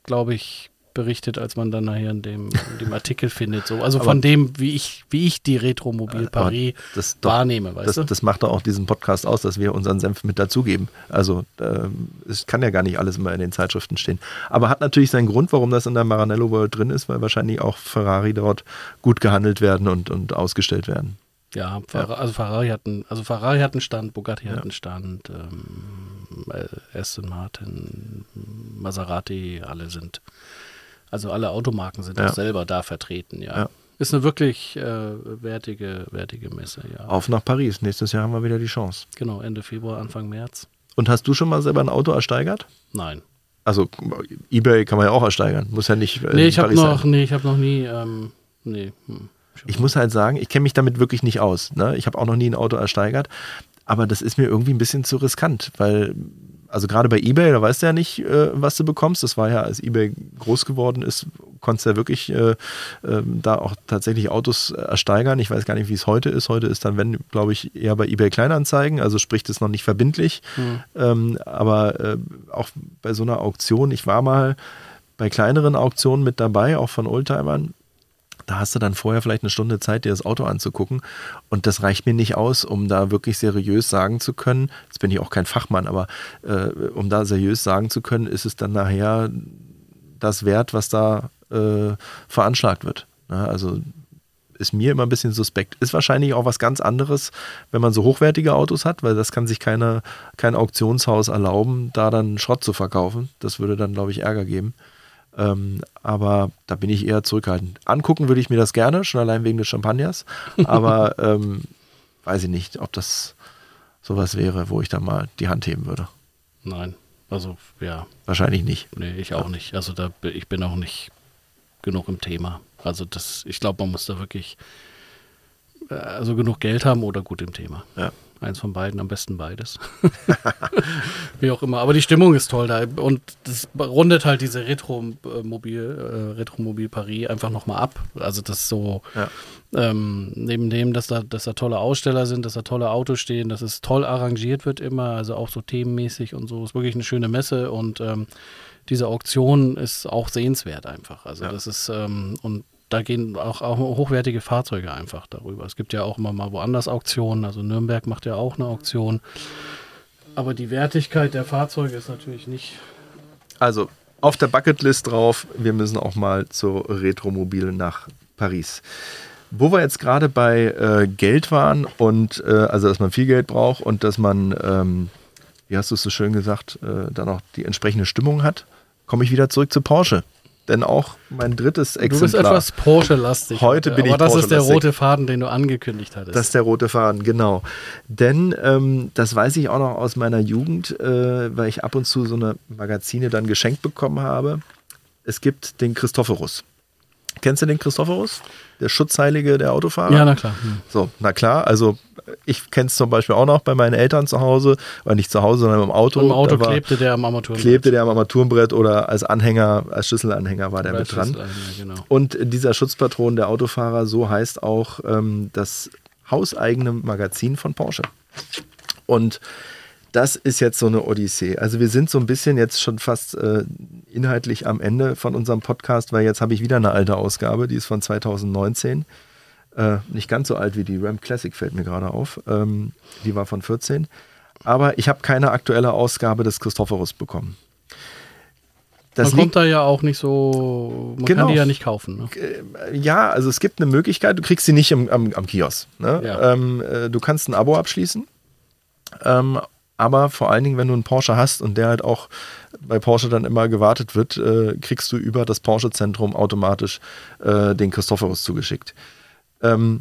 glaube ich, berichtet, als man dann nachher in dem, in dem Artikel findet. So. Also aber von dem, wie ich, wie ich die Retromobil Paris das doch, wahrnehme, weißt das, du? Das macht doch auch diesen Podcast aus, dass wir unseren Senf mit dazugeben. Also ähm, es kann ja gar nicht alles immer in den Zeitschriften stehen. Aber hat natürlich seinen Grund, warum das in der Maranello World drin ist, weil wahrscheinlich auch Ferrari dort gut gehandelt werden und, und ausgestellt werden. Ja, ja, also Ferrari hat einen, also Ferrari hat einen Stand, Bugatti ja. hat einen Stand, ähm, Aston Martin, Maserati, alle sind also alle Automarken sind ja. auch selber da vertreten, ja. ja. Ist eine wirklich äh, wertige, wertige Messe, ja. Auf nach Paris. Nächstes Jahr haben wir wieder die Chance. Genau, Ende Februar, Anfang März. Und hast du schon mal selber ein Auto ersteigert? Nein. Also Ebay kann man ja auch ersteigern. Muss ja nicht. Äh, nee, ich habe noch, nee, ich hab noch nie. Ähm, nee. Hm, ich muss halt sagen, ich kenne mich damit wirklich nicht aus. Ne? Ich habe auch noch nie ein Auto ersteigert. Aber das ist mir irgendwie ein bisschen zu riskant, weil also gerade bei eBay, da weißt du ja nicht, äh, was du bekommst. Das war ja, als eBay groß geworden ist, konntest du ja wirklich äh, äh, da auch tatsächlich Autos ersteigern. Ich weiß gar nicht, wie es heute ist. Heute ist dann, wenn, glaube ich, eher bei eBay Kleinanzeigen, also sprich, das ist noch nicht verbindlich. Mhm. Ähm, aber äh, auch bei so einer Auktion, ich war mal bei kleineren Auktionen mit dabei, auch von Oldtimern da hast du dann vorher vielleicht eine Stunde Zeit, dir das Auto anzugucken. Und das reicht mir nicht aus, um da wirklich seriös sagen zu können, jetzt bin ich auch kein Fachmann, aber äh, um da seriös sagen zu können, ist es dann nachher das wert, was da äh, veranschlagt wird. Ja, also ist mir immer ein bisschen suspekt. Ist wahrscheinlich auch was ganz anderes, wenn man so hochwertige Autos hat, weil das kann sich keine, kein Auktionshaus erlauben, da dann Schrott zu verkaufen. Das würde dann, glaube ich, Ärger geben. Ähm, aber da bin ich eher zurückhaltend. Angucken würde ich mir das gerne, schon allein wegen des Champagners. Aber ähm, weiß ich nicht, ob das sowas wäre, wo ich da mal die Hand heben würde. Nein, also ja. Wahrscheinlich nicht. Nee, ich auch nicht. Also da ich bin auch nicht genug im Thema. Also das, ich glaube, man muss da wirklich äh, also genug Geld haben oder gut im Thema. Ja. Eins von beiden, am besten beides. Wie auch immer. Aber die Stimmung ist toll da. Und das rundet halt diese Retro-Mobil, äh, Retro-Mobil Paris einfach nochmal ab. Also das ist so, ja. ähm, neben dem, dass da, dass da tolle Aussteller sind, dass da tolle Autos stehen, dass es toll arrangiert wird immer, also auch so themenmäßig und so. Ist wirklich eine schöne Messe und ähm, diese Auktion ist auch sehenswert einfach. Also ja. das ist, ähm, und da gehen auch, auch, hochwertige Fahrzeuge einfach darüber. Es gibt ja auch immer mal woanders Auktionen, also Nürnberg macht ja auch eine Auktion. Aber die Wertigkeit der Fahrzeuge ist natürlich nicht. Also auf der Bucketlist drauf, wir müssen auch mal zur Retromobil nach Paris. Wo wir jetzt gerade bei äh, Geld waren und äh, also dass man viel Geld braucht und dass man, ähm, wie hast du es so schön gesagt, äh, dann auch die entsprechende Stimmung hat, komme ich wieder zurück zu Porsche denn auch mein drittes Exemplar. Du bist etwas Porsche-lastig. Heute bin aber ich das ist der rote Faden, den du angekündigt hattest. Das ist der rote Faden, genau. Denn ähm, das weiß ich auch noch aus meiner Jugend, äh, weil ich ab und zu so eine Magazine dann geschenkt bekommen habe. Es gibt den Christophorus. Kennst du den Christophorus? Der Schutzheilige der Autofahrer? Ja, na klar. Hm. So, na klar. Also ich kenne es zum Beispiel auch noch bei meinen Eltern zu Hause, oder nicht zu Hause, sondern im Auto. Und Im Auto klebte der am Armaturenbrett. Klebte der am Armaturenbrett oder als Anhänger, als Schlüsselanhänger war der mit dran. Genau. Und dieser Schutzpatron der Autofahrer, so heißt auch ähm, das hauseigene Magazin von Porsche. Und das ist jetzt so eine Odyssee. Also wir sind so ein bisschen jetzt schon fast äh, inhaltlich am Ende von unserem Podcast, weil jetzt habe ich wieder eine alte Ausgabe, die ist von 2019. Äh, nicht ganz so alt wie die Ram Classic fällt mir gerade auf. Ähm, die war von 14. Aber ich habe keine aktuelle Ausgabe des Christophorus bekommen. Das man kommt da ja auch nicht so, man genau. kann die ja nicht kaufen. Ne? Äh, ja, also es gibt eine Möglichkeit, du kriegst sie nicht im, am, am Kiosk. Ne? Ja. Ähm, äh, du kannst ein Abo abschließen. Ähm, aber vor allen Dingen, wenn du einen Porsche hast und der halt auch bei Porsche dann immer gewartet wird, äh, kriegst du über das Porsche-Zentrum automatisch äh, den Christophorus zugeschickt. Ähm,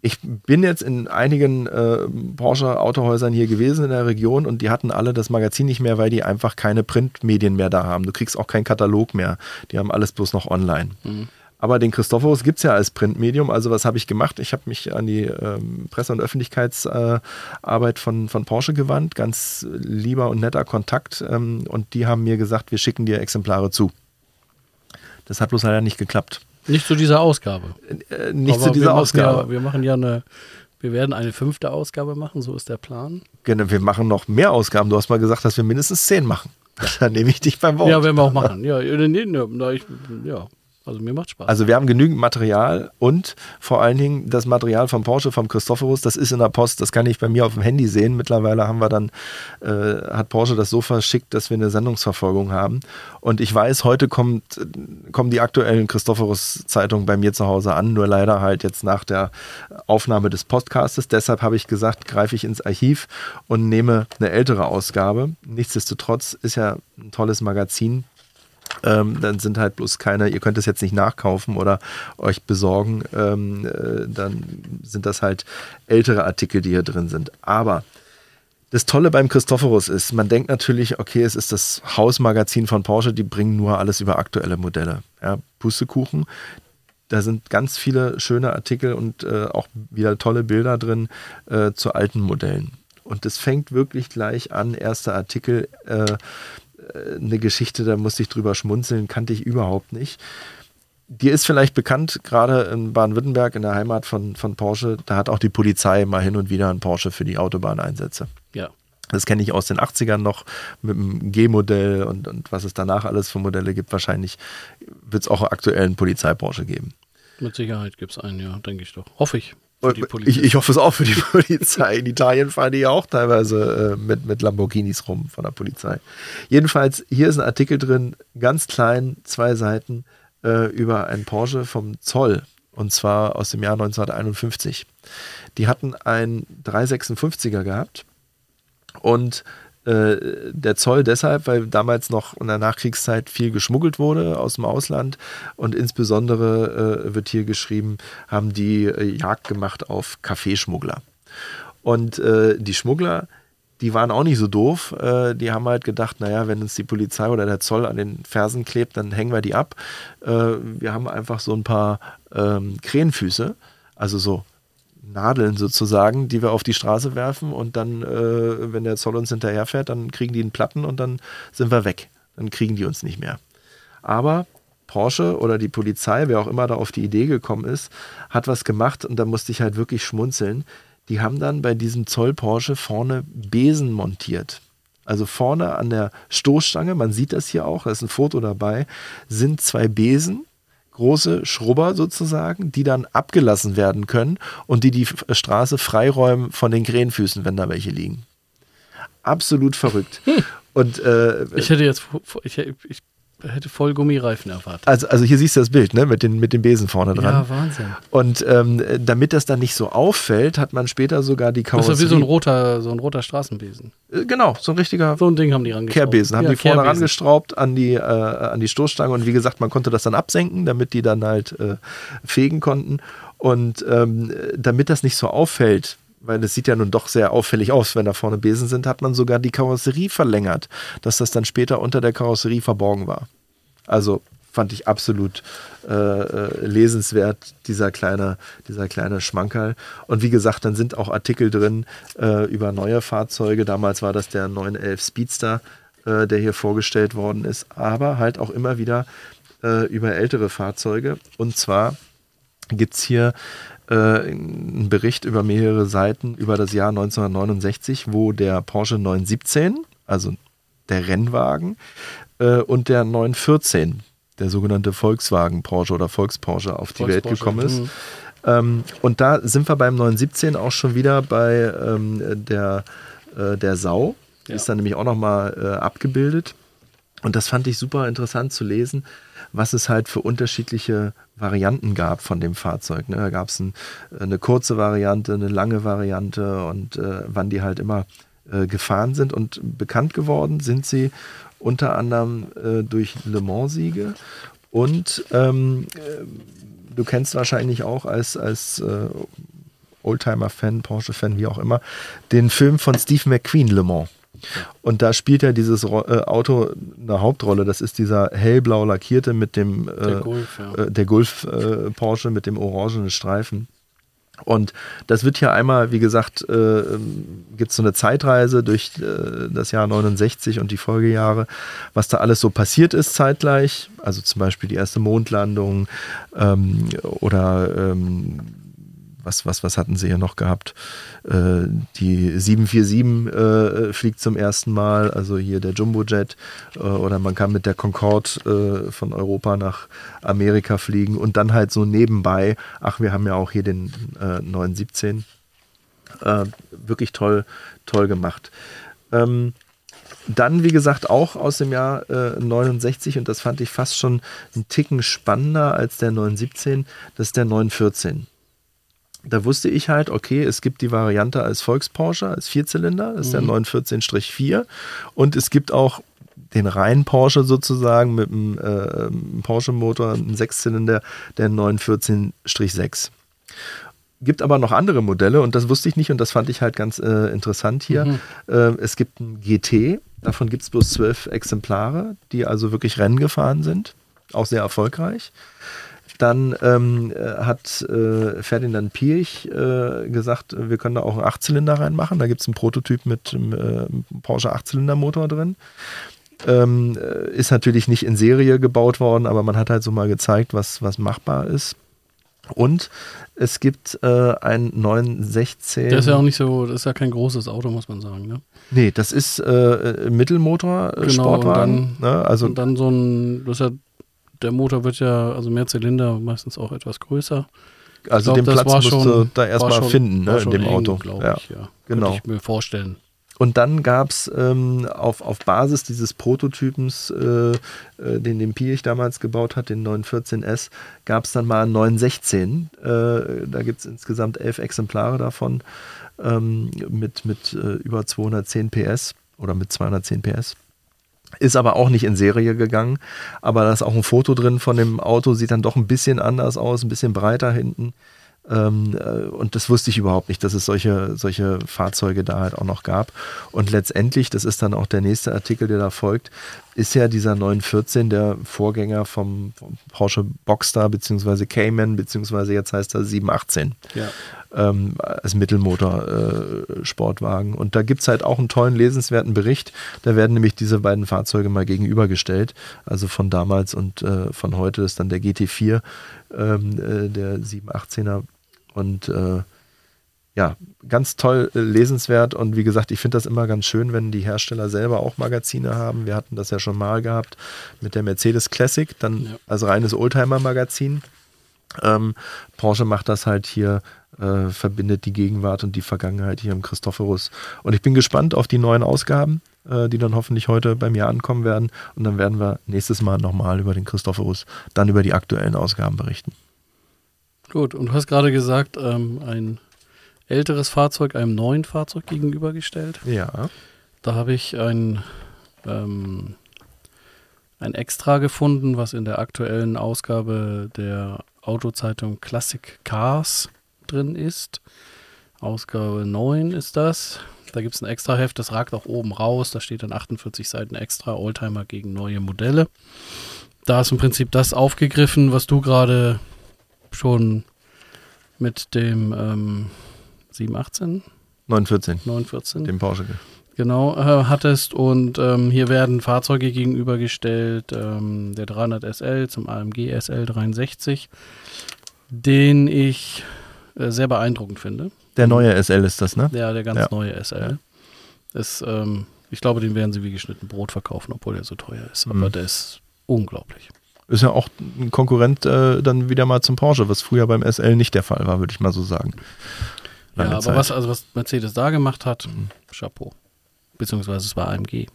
ich bin jetzt in einigen äh, Porsche-Autohäusern hier gewesen in der Region und die hatten alle das Magazin nicht mehr, weil die einfach keine Printmedien mehr da haben. Du kriegst auch keinen Katalog mehr. Die haben alles bloß noch online. Mhm. Aber den Christophorus gibt es ja als Printmedium. Also was habe ich gemacht? Ich habe mich an die ähm, Presse- und Öffentlichkeitsarbeit äh, von, von Porsche gewandt. Ganz lieber und netter Kontakt. Ähm, und die haben mir gesagt, wir schicken dir Exemplare zu. Das hat bloß leider nicht geklappt. Nicht zu dieser Ausgabe. Äh, nicht Aber zu dieser wir Ausgabe. Ja, wir machen ja eine, wir werden eine fünfte Ausgabe machen, so ist der Plan. Genau, wir machen noch mehr Ausgaben. Du hast mal gesagt, dass wir mindestens zehn machen. Dann nehme ich dich beim Wort. Ja, werden wir auch machen. Ja, nee, nee, nee, ich, ja. Also mir macht Spaß. Also wir haben genügend Material und vor allen Dingen das Material vom Porsche, vom Christophorus, das ist in der Post, das kann ich bei mir auf dem Handy sehen. Mittlerweile haben wir dann, äh, hat Porsche das so verschickt, dass wir eine Sendungsverfolgung haben. Und ich weiß, heute kommt, kommen die aktuellen Christophorus-Zeitungen bei mir zu Hause an, nur leider halt jetzt nach der Aufnahme des Podcastes. Deshalb habe ich gesagt, greife ich ins Archiv und nehme eine ältere Ausgabe. Nichtsdestotrotz ist ja ein tolles Magazin ähm, dann sind halt bloß keine, ihr könnt es jetzt nicht nachkaufen oder euch besorgen, ähm, äh, dann sind das halt ältere Artikel, die hier drin sind. Aber das Tolle beim Christophorus ist, man denkt natürlich, okay, es ist das Hausmagazin von Porsche, die bringen nur alles über aktuelle Modelle. Ja, Pustekuchen. Da sind ganz viele schöne Artikel und äh, auch wieder tolle Bilder drin äh, zu alten Modellen. Und das fängt wirklich gleich an, erster Artikel. Äh, eine Geschichte, da musste ich drüber schmunzeln, kannte ich überhaupt nicht. Dir ist vielleicht bekannt, gerade in Baden-Württemberg, in der Heimat von, von Porsche, da hat auch die Polizei mal hin und wieder einen Porsche für die Autobahneinsätze. Ja. Das kenne ich aus den 80ern noch mit dem G-Modell und, und was es danach alles für Modelle gibt. Wahrscheinlich wird es auch aktuell einen Polizei-Porsche geben. Mit Sicherheit gibt es einen, ja, denke ich doch. Hoffe ich. Ich, ich, hoffe es auch für die Polizei. In Italien fahren die ja auch teilweise äh, mit, mit Lamborghinis rum von der Polizei. Jedenfalls, hier ist ein Artikel drin, ganz klein, zwei Seiten, äh, über einen Porsche vom Zoll. Und zwar aus dem Jahr 1951. Die hatten einen 356er gehabt und äh, der Zoll deshalb, weil damals noch in der Nachkriegszeit viel geschmuggelt wurde aus dem Ausland und insbesondere äh, wird hier geschrieben, haben die äh, Jagd gemacht auf Kaffeeschmuggler. Und äh, die Schmuggler, die waren auch nicht so doof. Die haben halt gedacht, naja, wenn uns die Polizei oder der Zoll an den Fersen klebt, dann hängen wir die ab. Wir haben einfach so ein paar ähm, Krähenfüße, also so Nadeln sozusagen, die wir auf die Straße werfen und dann, äh, wenn der Zoll uns hinterherfährt, dann kriegen die einen Platten und dann sind wir weg. Dann kriegen die uns nicht mehr. Aber Porsche oder die Polizei, wer auch immer da auf die Idee gekommen ist, hat was gemacht und da musste ich halt wirklich schmunzeln. Die haben dann bei diesem Zoll Porsche vorne Besen montiert. Also vorne an der Stoßstange, man sieht das hier auch, da ist ein Foto dabei, sind zwei Besen große Schrubber sozusagen, die dann abgelassen werden können und die die Straße freiräumen von den Krähenfüßen, wenn da welche liegen. Absolut verrückt. Hm. Und, äh, ich hätte jetzt, ich, ich hätte voll Gummireifen erwartet. Also, also hier siehst du das Bild, ne? Mit den, mit den Besen vorne dran. Ja, Wahnsinn. Und ähm, damit das dann nicht so auffällt, hat man später sogar die Karosserie. Das ist ja wie so ein roter, so ein roter Straßenbesen. Äh, genau, so ein richtiger. So ein Ding haben die rangeschraubt. Kehrbesen, haben ja, die vorne rangestraubt an die, äh, an die Stoßstange und wie gesagt, man konnte das dann absenken, damit die dann halt äh, fegen konnten. Und ähm, damit das nicht so auffällt, weil es sieht ja nun doch sehr auffällig aus, wenn da vorne Besen sind, hat man sogar die Karosserie verlängert, dass das dann später unter der Karosserie verborgen war. Also fand ich absolut äh, äh, lesenswert, dieser kleine, dieser kleine Schmankerl. Und wie gesagt, dann sind auch Artikel drin äh, über neue Fahrzeuge. Damals war das der 911 Speedster, äh, der hier vorgestellt worden ist, aber halt auch immer wieder äh, über ältere Fahrzeuge. Und zwar gibt es hier äh, einen Bericht über mehrere Seiten über das Jahr 1969, wo der Porsche 917, also der Rennwagen, äh, und der 914, der sogenannte Volkswagen Porsche oder Volksporsche auf die Welt gekommen ist. Mhm. Ähm, und da sind wir beim 917 auch schon wieder bei ähm, der, äh, der Sau. Die ja. ist dann nämlich auch nochmal äh, abgebildet. Und das fand ich super interessant zu lesen, was es halt für unterschiedliche Varianten gab von dem Fahrzeug. Ne? Da gab es ein, eine kurze Variante, eine lange Variante und äh, wann die halt immer äh, gefahren sind. Und bekannt geworden sind sie unter anderem äh, durch Le Mans-Siege und ähm, äh, du kennst wahrscheinlich auch als, als äh, Oldtimer-Fan, Porsche-Fan, wie auch immer, den Film von Steve McQueen, Le Mans. Und da spielt ja dieses äh, Auto eine Hauptrolle. Das ist dieser hellblau lackierte mit dem äh, der Golf, ja. äh, der Golf äh, Porsche mit dem orangenen Streifen. Und das wird hier einmal, wie gesagt, äh, gibt es so eine Zeitreise durch äh, das Jahr 69 und die Folgejahre, was da alles so passiert ist zeitgleich. Also zum Beispiel die erste Mondlandung ähm, oder ähm, was, was, was hatten sie hier noch gehabt? Äh, die 747 äh, fliegt zum ersten Mal, also hier der Jumbojet. Äh, oder man kann mit der Concorde äh, von Europa nach Amerika fliegen und dann halt so nebenbei, ach, wir haben ja auch hier den 917. Äh, wirklich toll, toll gemacht. Ähm, dann, wie gesagt, auch aus dem Jahr äh, 69 und das fand ich fast schon einen Ticken spannender als der 917, das ist der 914 da wusste ich halt, okay, es gibt die Variante als Volks-Porsche, als Vierzylinder, das ist mhm. der 914-4. Und es gibt auch den reinen Porsche sozusagen mit einem äh, Porsche-Motor, einem Sechszylinder, der 914-6. Gibt aber noch andere Modelle und das wusste ich nicht und das fand ich halt ganz äh, interessant hier. Mhm. Äh, es gibt ein GT, davon gibt es bloß zwölf Exemplare, die also wirklich Rennen gefahren sind, auch sehr erfolgreich. Dann ähm, äh, hat äh, Ferdinand Pirch äh, gesagt, wir können da auch einen Achtzylinder reinmachen. Da gibt es einen Prototyp mit einem äh, Porsche Achtzylindermotor drin. Ähm, äh, ist natürlich nicht in Serie gebaut worden, aber man hat halt so mal gezeigt, was, was machbar ist. Und es gibt äh, ein 916. Der ist ja auch nicht so, das ist ja kein großes Auto, muss man sagen, ne? Nee, das ist äh, Mittelmotor genau, Sportwagen. Und dann, ne? also, und dann so ein, das ist ja der Motor wird ja, also mehr Zylinder, meistens auch etwas größer. Also glaub, den Platz musst schon, du da erstmal finden, ne, in dem eng, Auto. Ja, ich, ja. Genau. Könnte ich mir vorstellen. Und dann gab es ähm, auf, auf Basis dieses Prototypens, äh, äh, den den Piech damals gebaut hat, den 914S, gab es dann mal einen 916. Äh, da gibt es insgesamt elf Exemplare davon ähm, mit, mit äh, über 210 PS oder mit 210 PS. Ist aber auch nicht in Serie gegangen. Aber da ist auch ein Foto drin von dem Auto, sieht dann doch ein bisschen anders aus, ein bisschen breiter hinten. Ähm, äh, und das wusste ich überhaupt nicht, dass es solche, solche Fahrzeuge da halt auch noch gab. Und letztendlich, das ist dann auch der nächste Artikel, der da folgt, ist ja dieser 914 der Vorgänger vom, vom Porsche Boxster beziehungsweise Cayman beziehungsweise jetzt heißt er 718 ja. ähm, als Mittelmotor-Sportwagen. Äh, und da gibt es halt auch einen tollen, lesenswerten Bericht. Da werden nämlich diese beiden Fahrzeuge mal gegenübergestellt. Also von damals und äh, von heute ist dann der GT4, ähm, äh, der 718er und äh, ja, ganz toll äh, lesenswert und wie gesagt, ich finde das immer ganz schön, wenn die Hersteller selber auch Magazine haben. Wir hatten das ja schon mal gehabt mit der Mercedes Classic, dann ja. als reines Oldtimer-Magazin. Ähm, Porsche macht das halt hier, äh, verbindet die Gegenwart und die Vergangenheit hier im Christophorus. Und ich bin gespannt auf die neuen Ausgaben, äh, die dann hoffentlich heute bei mir ankommen werden. Und dann werden wir nächstes Mal nochmal über den Christophorus, dann über die aktuellen Ausgaben berichten. Gut, und du hast gerade gesagt, ähm, ein älteres Fahrzeug einem neuen Fahrzeug gegenübergestellt. Ja. Da habe ich ein, ähm, ein Extra gefunden, was in der aktuellen Ausgabe der Autozeitung Classic Cars drin ist. Ausgabe 9 ist das. Da gibt es ein Extraheft, das ragt auch oben raus. Da steht dann 48 Seiten extra, Oldtimer gegen neue Modelle. Da ist im Prinzip das aufgegriffen, was du gerade schon mit dem ähm, 718? 914. 914. Dem Porsche. Genau, äh, hattest. Und ähm, hier werden Fahrzeuge gegenübergestellt. Ähm, der 300 SL zum AMG SL 63, den ich äh, sehr beeindruckend finde. Der neue SL ist das, ne? Ja, der ganz ja. neue SL. Ist, ähm, ich glaube, den werden sie wie geschnitten Brot verkaufen, obwohl er so teuer ist. Mhm. Aber der ist unglaublich. Ist ja auch ein Konkurrent äh, dann wieder mal zum Porsche, was früher beim SL nicht der Fall war, würde ich mal so sagen. Ja, aber was, also was Mercedes da gemacht hat, mhm. Chapeau. Beziehungsweise es war AMG.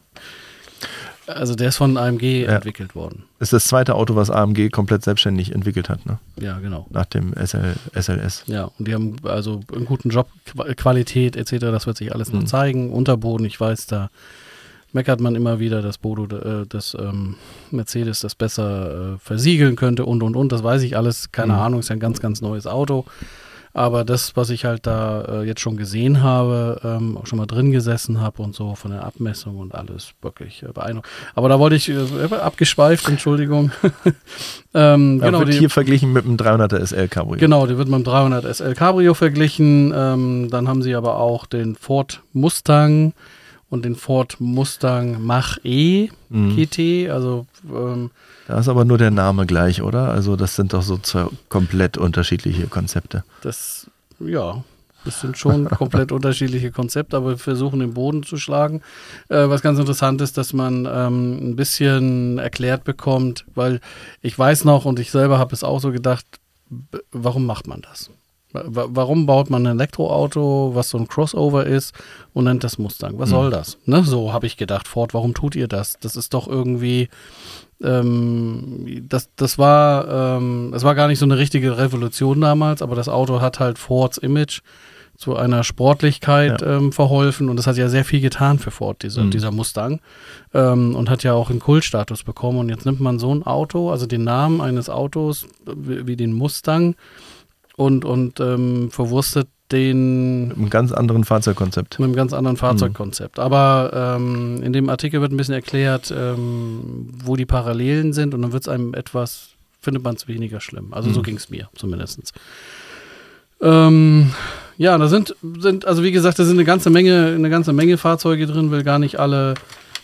Also der ist von AMG ja. entwickelt worden. Ist das zweite Auto, was AMG komplett selbstständig entwickelt hat, ne? Ja, genau. Nach dem SL, SLS. Ja, und die haben also einen guten Job, Qualität etc., das wird sich alles mhm. noch zeigen. Unterboden, ich weiß, da meckert man immer wieder, dass Bodo, äh, dass ähm, Mercedes das besser äh, versiegeln könnte und und und. Das weiß ich alles. Keine mhm. Ahnung, ist ja ein ganz, ganz neues Auto. Aber das, was ich halt da äh, jetzt schon gesehen habe, ähm, auch schon mal drin gesessen habe und so von der Abmessung und alles wirklich äh, beeindruckend. Aber da wollte ich äh, abgeschweift, Entschuldigung. ähm, ja, genau, wird die, hier verglichen mit dem 300er SL Cabrio. Genau, die wird mit dem 300 SL Cabrio verglichen. Ähm, dann haben sie aber auch den Ford Mustang und den Ford Mustang Mach E mhm. GT. Also ähm, da ist aber nur der Name gleich, oder? Also das sind doch so zwei komplett unterschiedliche Konzepte. Das, ja, das sind schon komplett unterschiedliche Konzepte, aber wir versuchen den Boden zu schlagen. Äh, was ganz interessant ist, dass man ähm, ein bisschen erklärt bekommt, weil ich weiß noch und ich selber habe es auch so gedacht, warum macht man das? Warum baut man ein Elektroauto, was so ein Crossover ist und nennt das Mustang? Was hm. soll das? Ne? So habe ich gedacht, Ford, warum tut ihr das? Das ist doch irgendwie, ähm, das, das war, ähm, das war gar nicht so eine richtige Revolution damals, aber das Auto hat halt Fords Image zu einer Sportlichkeit ja. ähm, verholfen und das hat ja sehr viel getan für Ford, diese, mhm. dieser Mustang ähm, und hat ja auch einen Kultstatus bekommen und jetzt nimmt man so ein Auto, also den Namen eines Autos wie, wie den Mustang und, und ähm, verwurstet den. Mit einem ganz anderen Fahrzeugkonzept. Mit einem ganz anderen Fahrzeugkonzept. Mhm. Aber ähm, in dem Artikel wird ein bisschen erklärt, ähm, wo die Parallelen sind und dann wird es einem etwas, findet man es weniger schlimm. Also mhm. so ging es mir zumindest. Ähm, ja, da sind, sind, also wie gesagt, da sind eine ganze Menge, eine ganze Menge Fahrzeuge drin, will gar nicht alle,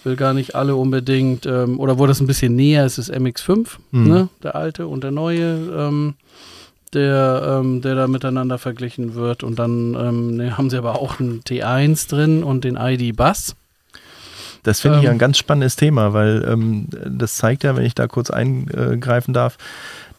will gar nicht alle unbedingt, ähm, oder wo das ein bisschen näher ist, ist MX5, mhm. ne, der alte und der neue. Ähm, der, ähm, der da miteinander verglichen wird. Und dann ähm, ne, haben sie aber auch einen T1 drin und den ID-Bus. Das finde ich ähm, ein ganz spannendes Thema, weil ähm, das zeigt ja, wenn ich da kurz eingreifen darf,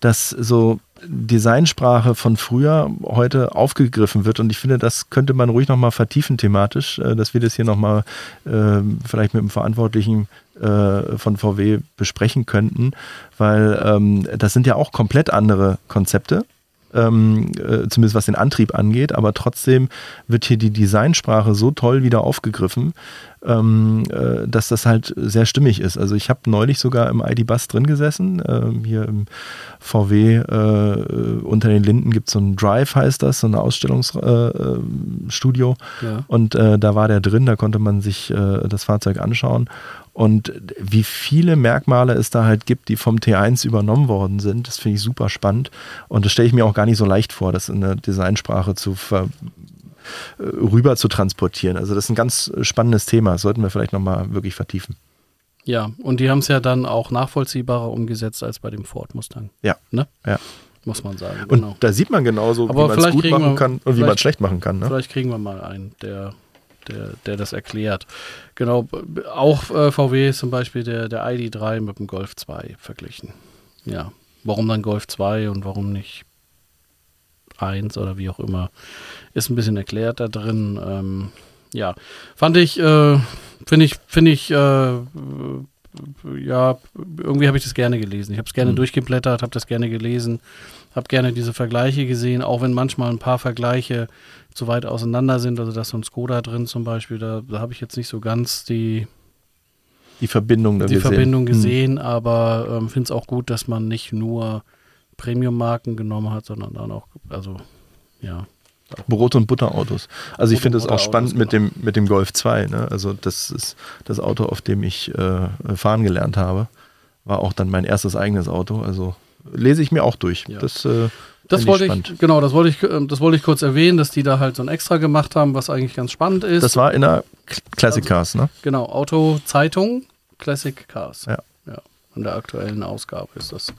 dass so Designsprache von früher heute aufgegriffen wird. Und ich finde, das könnte man ruhig nochmal vertiefen thematisch, äh, dass wir das hier nochmal äh, vielleicht mit dem Verantwortlichen äh, von VW besprechen könnten, weil ähm, das sind ja auch komplett andere Konzepte ähm, äh, zumindest was den Antrieb angeht, aber trotzdem wird hier die Designsprache so toll wieder aufgegriffen, ähm, äh, dass das halt sehr stimmig ist. Also ich habe neulich sogar im ID-Bus drin gesessen, äh, hier im VW äh, unter den Linden gibt es so ein Drive, heißt das, so ein Ausstellungsstudio. Äh, ja. Und äh, da war der drin, da konnte man sich das Fahrzeug anschauen und wie viele Merkmale es da halt gibt, die vom T1 übernommen worden sind, das finde ich super spannend. Und das stelle ich mir auch gar nicht so leicht vor, das in der Designsprache zu ver äh, rüber zu transportieren. Also das ist ein ganz spannendes Thema. Das sollten wir vielleicht nochmal wirklich vertiefen. Ja, und die haben es ja dann auch nachvollziehbarer umgesetzt als bei dem Ford Mustang. Ja. Ne? ja. muss man sagen. Und genau. da sieht man genauso, Aber wie man es gut machen wir, kann und wie man es schlecht machen kann. Ne? Vielleicht kriegen wir mal einen, der, der, der das erklärt. Genau, auch äh, VW ist zum Beispiel der, der ID3 mit dem Golf 2 verglichen. Ja, warum dann Golf 2 und warum nicht 1 oder wie auch immer, ist ein bisschen erklärt da drin. Ähm, ja, fand ich, äh, finde ich, finde ich, äh, ja, irgendwie habe ich das gerne gelesen. Ich habe es gerne mhm. durchgeblättert, habe das gerne gelesen, habe gerne diese Vergleiche gesehen, auch wenn manchmal ein paar Vergleiche zu weit auseinander sind. Also da ist so ein Skoda drin zum Beispiel, da, da habe ich jetzt nicht so ganz die die Verbindung, die gesehen. Verbindung mhm. gesehen, mhm. aber ähm, finde es auch gut, dass man nicht nur Premium-Marken genommen hat, sondern dann auch, also ja, Brot- und Butterautos. Also ich finde es auch spannend mit dem, mit dem Golf 2. Ne? Also das ist das Auto, auf dem ich äh, fahren gelernt habe. War auch dann mein erstes eigenes Auto. Also lese ich mir auch durch. Ja. Das, äh, das wollte ich, ich, genau, das wollte ich, ähm, das wollte ich kurz erwähnen, dass die da halt so ein Extra gemacht haben, was eigentlich ganz spannend ist. Das war in der Classic also, Cars, ne? Genau, Auto-Zeitung, Classic Cars. Ja. ja. In der aktuellen Ausgabe ist das,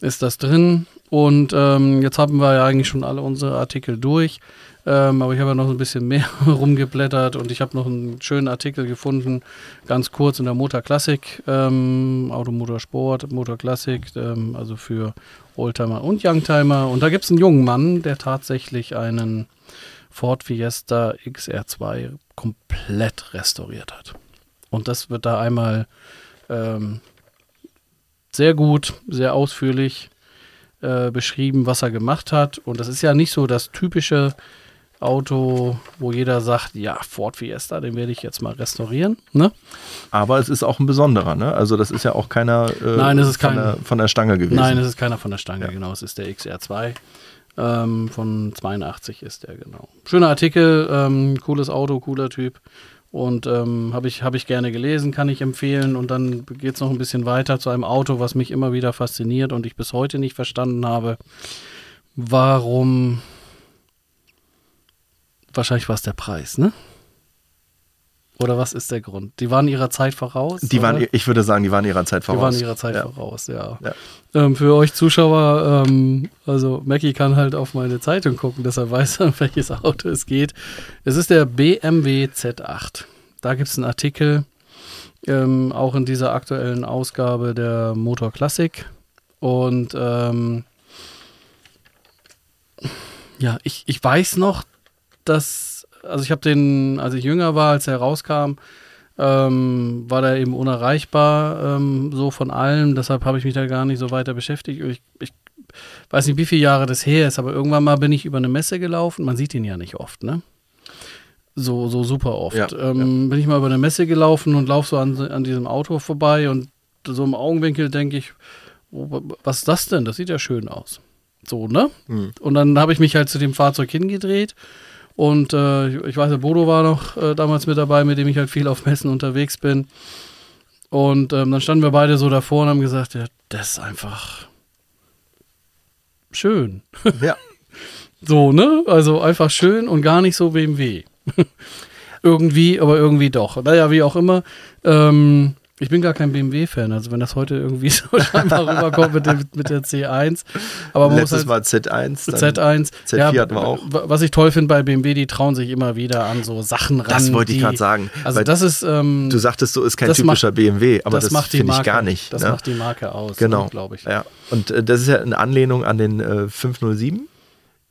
ist das drin. Und ähm, jetzt haben wir ja eigentlich schon alle unsere Artikel durch. Ähm, aber ich habe ja noch ein bisschen mehr rumgeblättert und ich habe noch einen schönen Artikel gefunden, ganz kurz in der Motor Classic, ähm, Automotor Sport, Motor Classic, ähm, also für Oldtimer und Youngtimer. Und da gibt es einen jungen Mann, der tatsächlich einen Ford Fiesta XR2 komplett restauriert hat. Und das wird da einmal ähm, sehr gut, sehr ausführlich äh, beschrieben, was er gemacht hat. Und das ist ja nicht so das typische Auto, wo jeder sagt, ja, Ford Fiesta, den werde ich jetzt mal restaurieren. Ne? Aber es ist auch ein besonderer, ne? Also das ist ja auch keiner äh, Nein, es ist von, kein, der, von der Stange gewesen. Nein, es ist keiner von der Stange, ja. genau. Es ist der XR2. Ähm, von 82 ist der, genau. Schöner Artikel, ähm, cooles Auto, cooler Typ. Und ähm, habe ich, hab ich gerne gelesen, kann ich empfehlen. Und dann geht es noch ein bisschen weiter zu einem Auto, was mich immer wieder fasziniert und ich bis heute nicht verstanden habe, warum. Wahrscheinlich war es der Preis, ne? Oder was ist der Grund? Die waren ihrer Zeit voraus? Die waren, ich würde sagen, die waren ihrer Zeit voraus. Die waren ihrer Zeit ja. voraus, ja. ja. Ähm, für euch Zuschauer, ähm, also Mackie kann halt auf meine Zeitung gucken, deshalb weiß er, um welches Auto es geht. Es ist der BMW Z8. Da gibt es einen Artikel, ähm, auch in dieser aktuellen Ausgabe der Motor Classic. Und ähm, ja, ich, ich weiß noch, dass also ich habe den, als ich jünger war, als er rauskam, ähm, war der eben unerreichbar, ähm, so von allem. Deshalb habe ich mich da gar nicht so weiter beschäftigt. Ich, ich, weiß nicht, wie viele Jahre das her ist, aber irgendwann mal bin ich über eine Messe gelaufen. Man sieht ihn ja nicht oft, ne? So, so super oft. Ja, ähm, ja. Bin ich mal über eine Messe gelaufen und laufe so an, an diesem Auto vorbei und so im Augenwinkel denke ich, oh, was ist das denn? Das sieht ja schön aus. So, ne? Mhm. Und dann habe ich mich halt zu dem Fahrzeug hingedreht und äh, ich, ich, weiß, der Bodo war noch äh, damals mit dabei, mit dem ich halt viel auf Messen unterwegs bin. Und ähm, dann standen wir beide so davor und haben gesagt, ja, das ist einfach schön. Ja. so, ne? Also einfach schön und gar nicht so BMW. irgendwie, aber irgendwie doch. Naja, wie auch immer. Ähm, ich bin gar kein BMW-Fan, also wenn das heute irgendwie so scheinbar rüberkommt mit, dem, mit der C1. Aber man Letztes muss halt, Mal Z1. Z1. Z4 ja, hatten wir auch. Was ich toll finde bei BMW, die trauen sich immer wieder an so Sachen ran. Das wollte ich gerade sagen. Also das ist. Ähm, du sagtest, so ist kein typischer macht, BMW, aber das, das finde ich gar nicht. Das ne? macht die Marke aus, genau. Glaube ich. Ja. Und äh, das ist ja eine Anlehnung an den äh, 507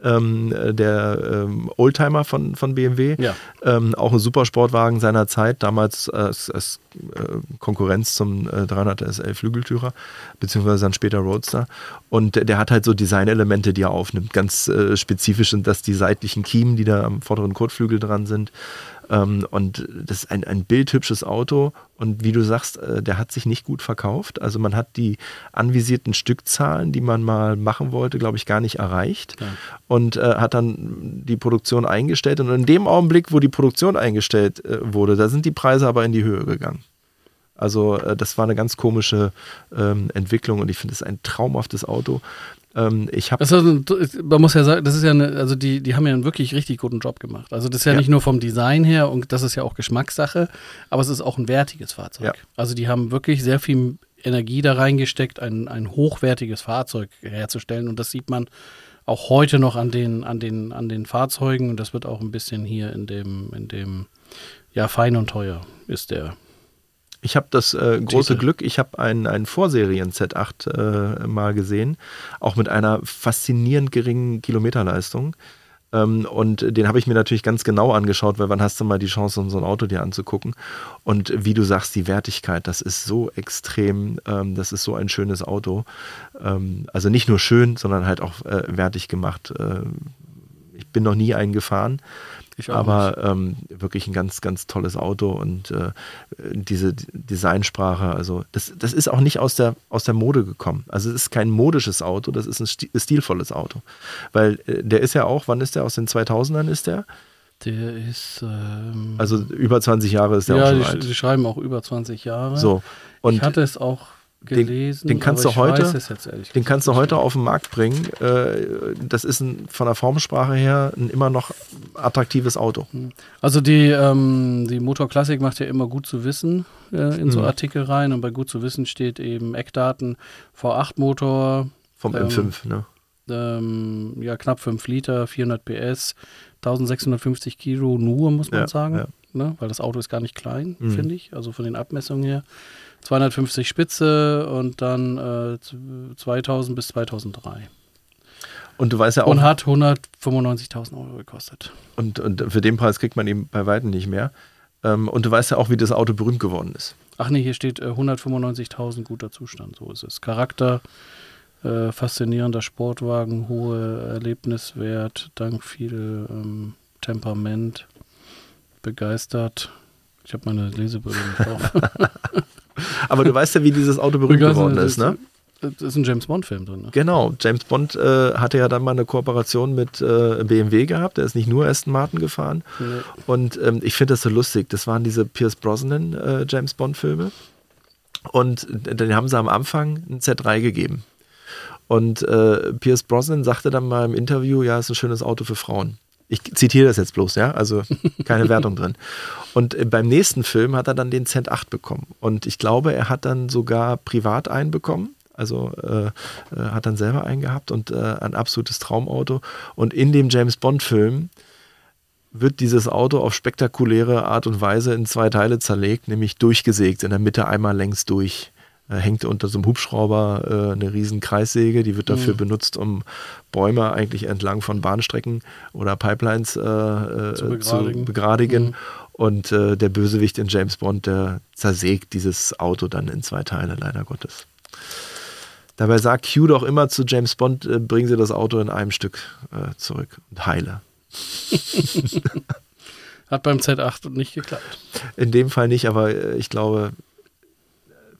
ähm, der ähm, Oldtimer von, von BMW. Ja. Ähm, auch ein Supersportwagen seiner Zeit, damals als, als äh, Konkurrenz zum äh, 300 SL Flügeltürer, beziehungsweise dann später Roadster. Und der, der hat halt so Designelemente, die er aufnimmt. Ganz äh, spezifisch sind das die seitlichen Kiemen, die da am vorderen Kotflügel dran sind. Ähm, und das ist ein, ein bildhübsches Auto. Und wie du sagst, äh, der hat sich nicht gut verkauft. Also man hat die anvisierten Stückzahlen, die man mal machen wollte, glaube ich, gar nicht erreicht. Ja. Und äh, hat dann die Produktion eingestellt. Und in dem Augenblick, wo die Produktion eingestellt äh, wurde, da sind die Preise aber in die Höhe gegangen. Also äh, das war eine ganz komische ähm, Entwicklung und ich finde es ein traumhaftes Auto. Ähm, ich habe. Man muss ja sagen, das ist ja eine, also die, die haben ja einen wirklich richtig guten Job gemacht. Also das ist ja, ja, nicht nur vom Design her und das ist ja auch Geschmackssache, aber es ist auch ein wertiges Fahrzeug. Ja. Also die haben wirklich sehr viel Energie da reingesteckt, ein, ein hochwertiges Fahrzeug herzustellen. Und das sieht man auch heute noch an den, an den, an den Fahrzeugen. Und das wird auch ein bisschen hier in dem, in dem, ja, fein und teuer ist der. Ich habe das äh, große Titel. Glück, ich habe einen, einen Vorserien Z8 äh, mal gesehen, auch mit einer faszinierend geringen Kilometerleistung. Ähm, und den habe ich mir natürlich ganz genau angeschaut, weil wann hast du mal die Chance, so ein Auto dir anzugucken? Und wie du sagst, die Wertigkeit, das ist so extrem, ähm, das ist so ein schönes Auto. Ähm, also nicht nur schön, sondern halt auch äh, wertig gemacht. Äh, ich bin noch nie einen gefahren. Aber ähm, wirklich ein ganz, ganz tolles Auto und äh, diese Designsprache, also das, das ist auch nicht aus der, aus der Mode gekommen. Also es ist kein modisches Auto, das ist ein stilvolles Auto. Weil äh, der ist ja auch, wann ist der? Aus den 2000ern ist der? Der ist. Ähm, also über 20 Jahre ist der ja, auch schon die, alt. die schreiben auch über 20 Jahre. So. Und ich hatte es auch gelesen. Den, den kannst du heute, den kannst du heute auf den Markt bringen. Äh, das ist ein, von der Formsprache her ein immer noch attraktives Auto. Hm. Also die, ähm, die Motorklassik macht ja immer gut zu wissen äh, in so mhm. Artikel rein und bei gut zu wissen steht eben Eckdaten V8 Motor. Vom ähm, M5, ne? Ähm, ja, knapp 5 Liter, 400 PS, 1650 Kilo nur, muss man ja, sagen. Ja. Ne? Weil das Auto ist gar nicht klein, mhm. finde ich, also von den Abmessungen her. 250 Spitze und dann äh, 2000 bis 2003. Und du weißt ja auch. Und hat 195.000 Euro gekostet. Und, und für den Preis kriegt man ihn bei Weitem nicht mehr. Ähm, und du weißt ja auch, wie das Auto berühmt geworden ist. Ach nee, hier steht äh, 195.000 guter Zustand, so ist es. Charakter, äh, faszinierender Sportwagen, hohe Erlebniswert, dank viel ähm, Temperament, begeistert. Ich habe meine Lesebrille nicht drauf. Aber du weißt ja, wie dieses Auto berühmt geworden ist, ne? Ist ein James Bond-Film drin. Ne? Genau, James Bond äh, hatte ja dann mal eine Kooperation mit äh, BMW gehabt. Er ist nicht nur Aston Martin gefahren. Nee. Und ähm, ich finde das so lustig. Das waren diese Pierce Brosnan äh, James Bond-Filme. Und dann haben sie am Anfang ein Z3 gegeben. Und äh, Pierce Brosnan sagte dann mal im Interview, ja, ist ein schönes Auto für Frauen. Ich zitiere das jetzt bloß, ja, also keine Wertung drin. Und äh, beim nächsten Film hat er dann den Cent 8 bekommen. Und ich glaube, er hat dann sogar privat einen bekommen. Also äh, äh, hat dann selber einen gehabt und äh, ein absolutes Traumauto. Und in dem James Bond-Film wird dieses Auto auf spektakuläre Art und Weise in zwei Teile zerlegt, nämlich durchgesägt, in der Mitte einmal längs durch. Äh, hängt unter so einem Hubschrauber äh, eine riesen Kreissäge, die wird dafür mhm. benutzt, um Bäume eigentlich entlang von Bahnstrecken oder Pipelines äh, äh zu begradigen. Zu begradigen. Mhm. Und äh, der Bösewicht in James Bond, der zersägt dieses Auto dann in zwei Teile, leider Gottes. Dabei sagt Q doch immer zu James Bond, äh, bringen Sie das Auto in einem Stück zurück und heile. Hat beim Z8 nicht geklappt. In dem Fall nicht, aber ich glaube,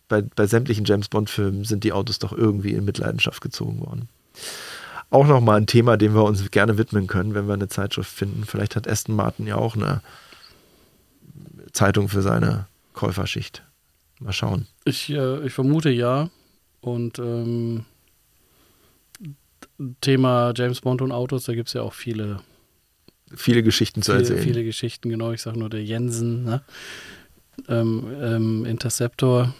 bei, bei sämtlichen James Bond-Filmen sind die Autos doch irgendwie in Mitleidenschaft gezogen worden. Auch nochmal ein Thema, dem wir uns gerne widmen können, wenn wir eine Zeitschrift finden. Vielleicht hat Aston Martin ja auch eine Zeitung für seine Käuferschicht. Mal schauen. Ich, äh, ich vermute ja. Und ähm, Thema James Bond und Autos, da gibt es ja auch viele. Viele Geschichten zu viele, erzählen. Viele Geschichten, genau. Ich sage nur der Jensen, ne? ähm, ähm, Interceptor,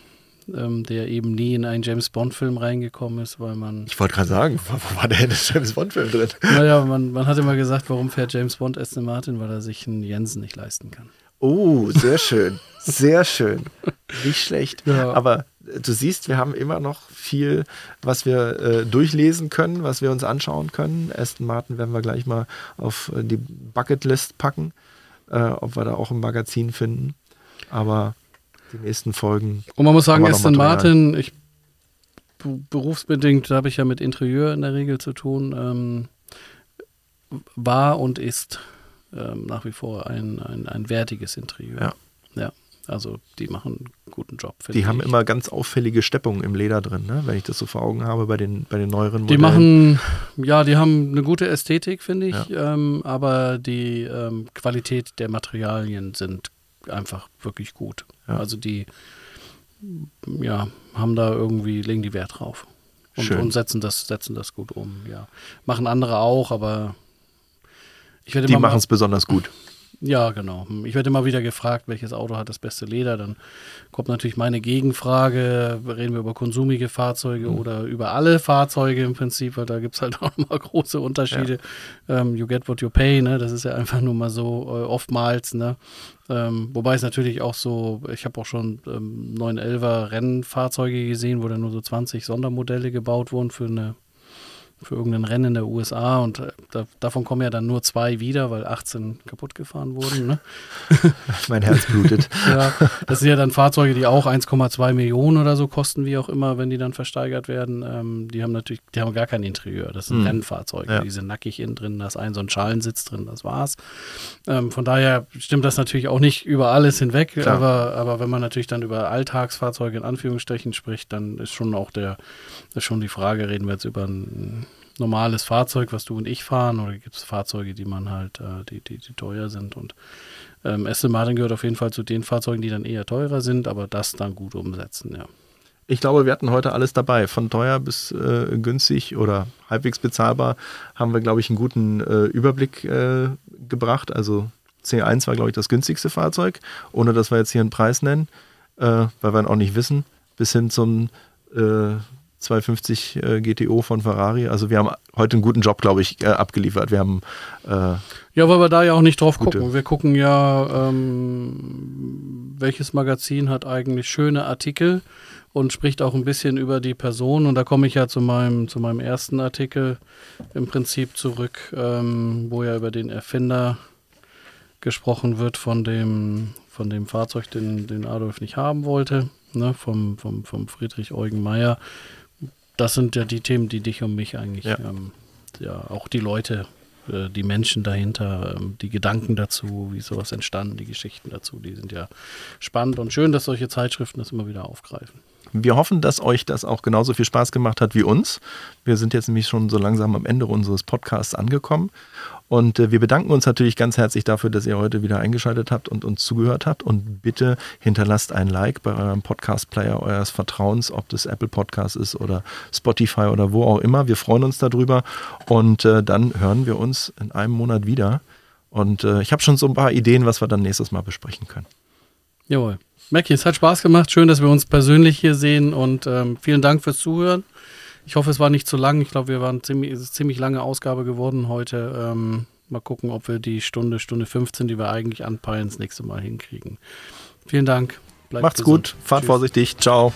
ähm, der eben nie in einen James Bond-Film reingekommen ist, weil man. Ich wollte gerade sagen, wo war der in der James Bond-Film drin? Naja, man, man hat immer gesagt, warum fährt James Bond Aston Martin, weil er sich einen Jensen nicht leisten kann. Oh, sehr schön. Sehr schön. Nicht schlecht. Ja. Aber du siehst, wir haben immer noch viel, was wir äh, durchlesen können, was wir uns anschauen können. Aston Martin werden wir gleich mal auf äh, die Bucketlist packen, äh, ob wir da auch ein Magazin finden. Aber die nächsten Folgen. Und man muss sagen, Aston Martin, ich berufsbedingt habe ich ja mit Interieur in der Regel zu tun, ähm, war und ist ähm, nach wie vor ein, ein, ein wertiges Interieur. Ja. ja. Also die machen einen guten Job. Die haben immer ganz auffällige Steppungen im Leder drin, ne? wenn ich das so vor Augen habe bei den, bei den neueren Modellen. Die machen, ja, die haben eine gute Ästhetik, finde ich, ja. ähm, aber die ähm, Qualität der Materialien sind einfach wirklich gut. Ja. Also die ja, haben da irgendwie, legen die Wert drauf. Und, und, setzen, das, setzen das gut um, ja. Machen andere auch, aber ich werde Die machen es besonders gut. Ja, genau. Ich werde immer wieder gefragt, welches Auto hat das beste Leder. Dann kommt natürlich meine Gegenfrage, reden wir über konsumige Fahrzeuge mhm. oder über alle Fahrzeuge im Prinzip, weil da gibt es halt auch mal große Unterschiede. Ja. Ähm, you get what you pay, ne? Das ist ja einfach nur mal so äh, oftmals, ne? Ähm, wobei es natürlich auch so, ich habe auch schon ähm, 911er Rennfahrzeuge gesehen, wo dann nur so 20 Sondermodelle gebaut wurden für eine für irgendein Rennen in der USA und äh, da, davon kommen ja dann nur zwei wieder, weil 18 kaputt gefahren wurden. Ne? mein Herz blutet. ja, das sind ja dann Fahrzeuge, die auch 1,2 Millionen oder so kosten, wie auch immer, wenn die dann versteigert werden. Ähm, die haben natürlich, die haben gar kein Interieur. Das sind hm. Rennfahrzeuge. Ja. Die sind nackig innen drin, da ist ein so ein Schalensitz drin, das war's. Ähm, von daher stimmt das natürlich auch nicht über alles hinweg, aber, aber wenn man natürlich dann über Alltagsfahrzeuge in Anführungsstrichen spricht, dann ist schon auch der, ist schon die Frage, reden wir jetzt über ein normales Fahrzeug, was du und ich fahren, oder gibt es Fahrzeuge, die man halt, äh, die, die, die, teuer sind. Und ähm, Aston Martin gehört auf jeden Fall zu den Fahrzeugen, die dann eher teurer sind, aber das dann gut umsetzen, ja. Ich glaube, wir hatten heute alles dabei. Von teuer bis äh, günstig oder halbwegs bezahlbar haben wir, glaube ich, einen guten äh, Überblick äh, gebracht. Also C1 war, glaube ich, das günstigste Fahrzeug, ohne dass wir jetzt hier einen Preis nennen, äh, weil wir ihn auch nicht wissen, bis hin zum äh, 250 äh, GTO von Ferrari. Also wir haben heute einen guten Job, glaube ich, äh, abgeliefert. Wir haben äh, ja, weil wir da ja auch nicht drauf gucken. Wir gucken ja, ähm, welches Magazin hat eigentlich schöne Artikel und spricht auch ein bisschen über die Person. Und da komme ich ja zu meinem, zu meinem ersten Artikel im Prinzip zurück, ähm, wo ja über den Erfinder gesprochen wird von dem, von dem Fahrzeug, den, den Adolf nicht haben wollte, ne, vom, vom, vom Friedrich Eugen Meyer das sind ja die Themen, die dich und mich eigentlich, ja, ähm, ja auch die Leute, äh, die Menschen dahinter, ähm, die Gedanken dazu, wie sowas entstanden, die Geschichten dazu, die sind ja spannend und schön, dass solche Zeitschriften das immer wieder aufgreifen. Wir hoffen, dass euch das auch genauso viel Spaß gemacht hat wie uns. Wir sind jetzt nämlich schon so langsam am Ende unseres Podcasts angekommen. Und äh, wir bedanken uns natürlich ganz herzlich dafür, dass ihr heute wieder eingeschaltet habt und uns zugehört habt. Und bitte hinterlasst ein Like bei eurem Podcast-Player eures Vertrauens, ob das Apple Podcast ist oder Spotify oder wo auch immer. Wir freuen uns darüber. Und äh, dann hören wir uns in einem Monat wieder. Und äh, ich habe schon so ein paar Ideen, was wir dann nächstes Mal besprechen können. Jawohl. Mackie, es hat Spaß gemacht. Schön, dass wir uns persönlich hier sehen und ähm, vielen Dank fürs Zuhören. Ich hoffe, es war nicht zu lang. Ich glaube, wir waren ziemlich, es ist ziemlich lange Ausgabe geworden heute. Ähm, mal gucken, ob wir die Stunde, Stunde 15, die wir eigentlich anpeilen, das nächste Mal hinkriegen. Vielen Dank. Bleibt Macht's gesund. gut. Fahrt Tschüss. vorsichtig. Ciao.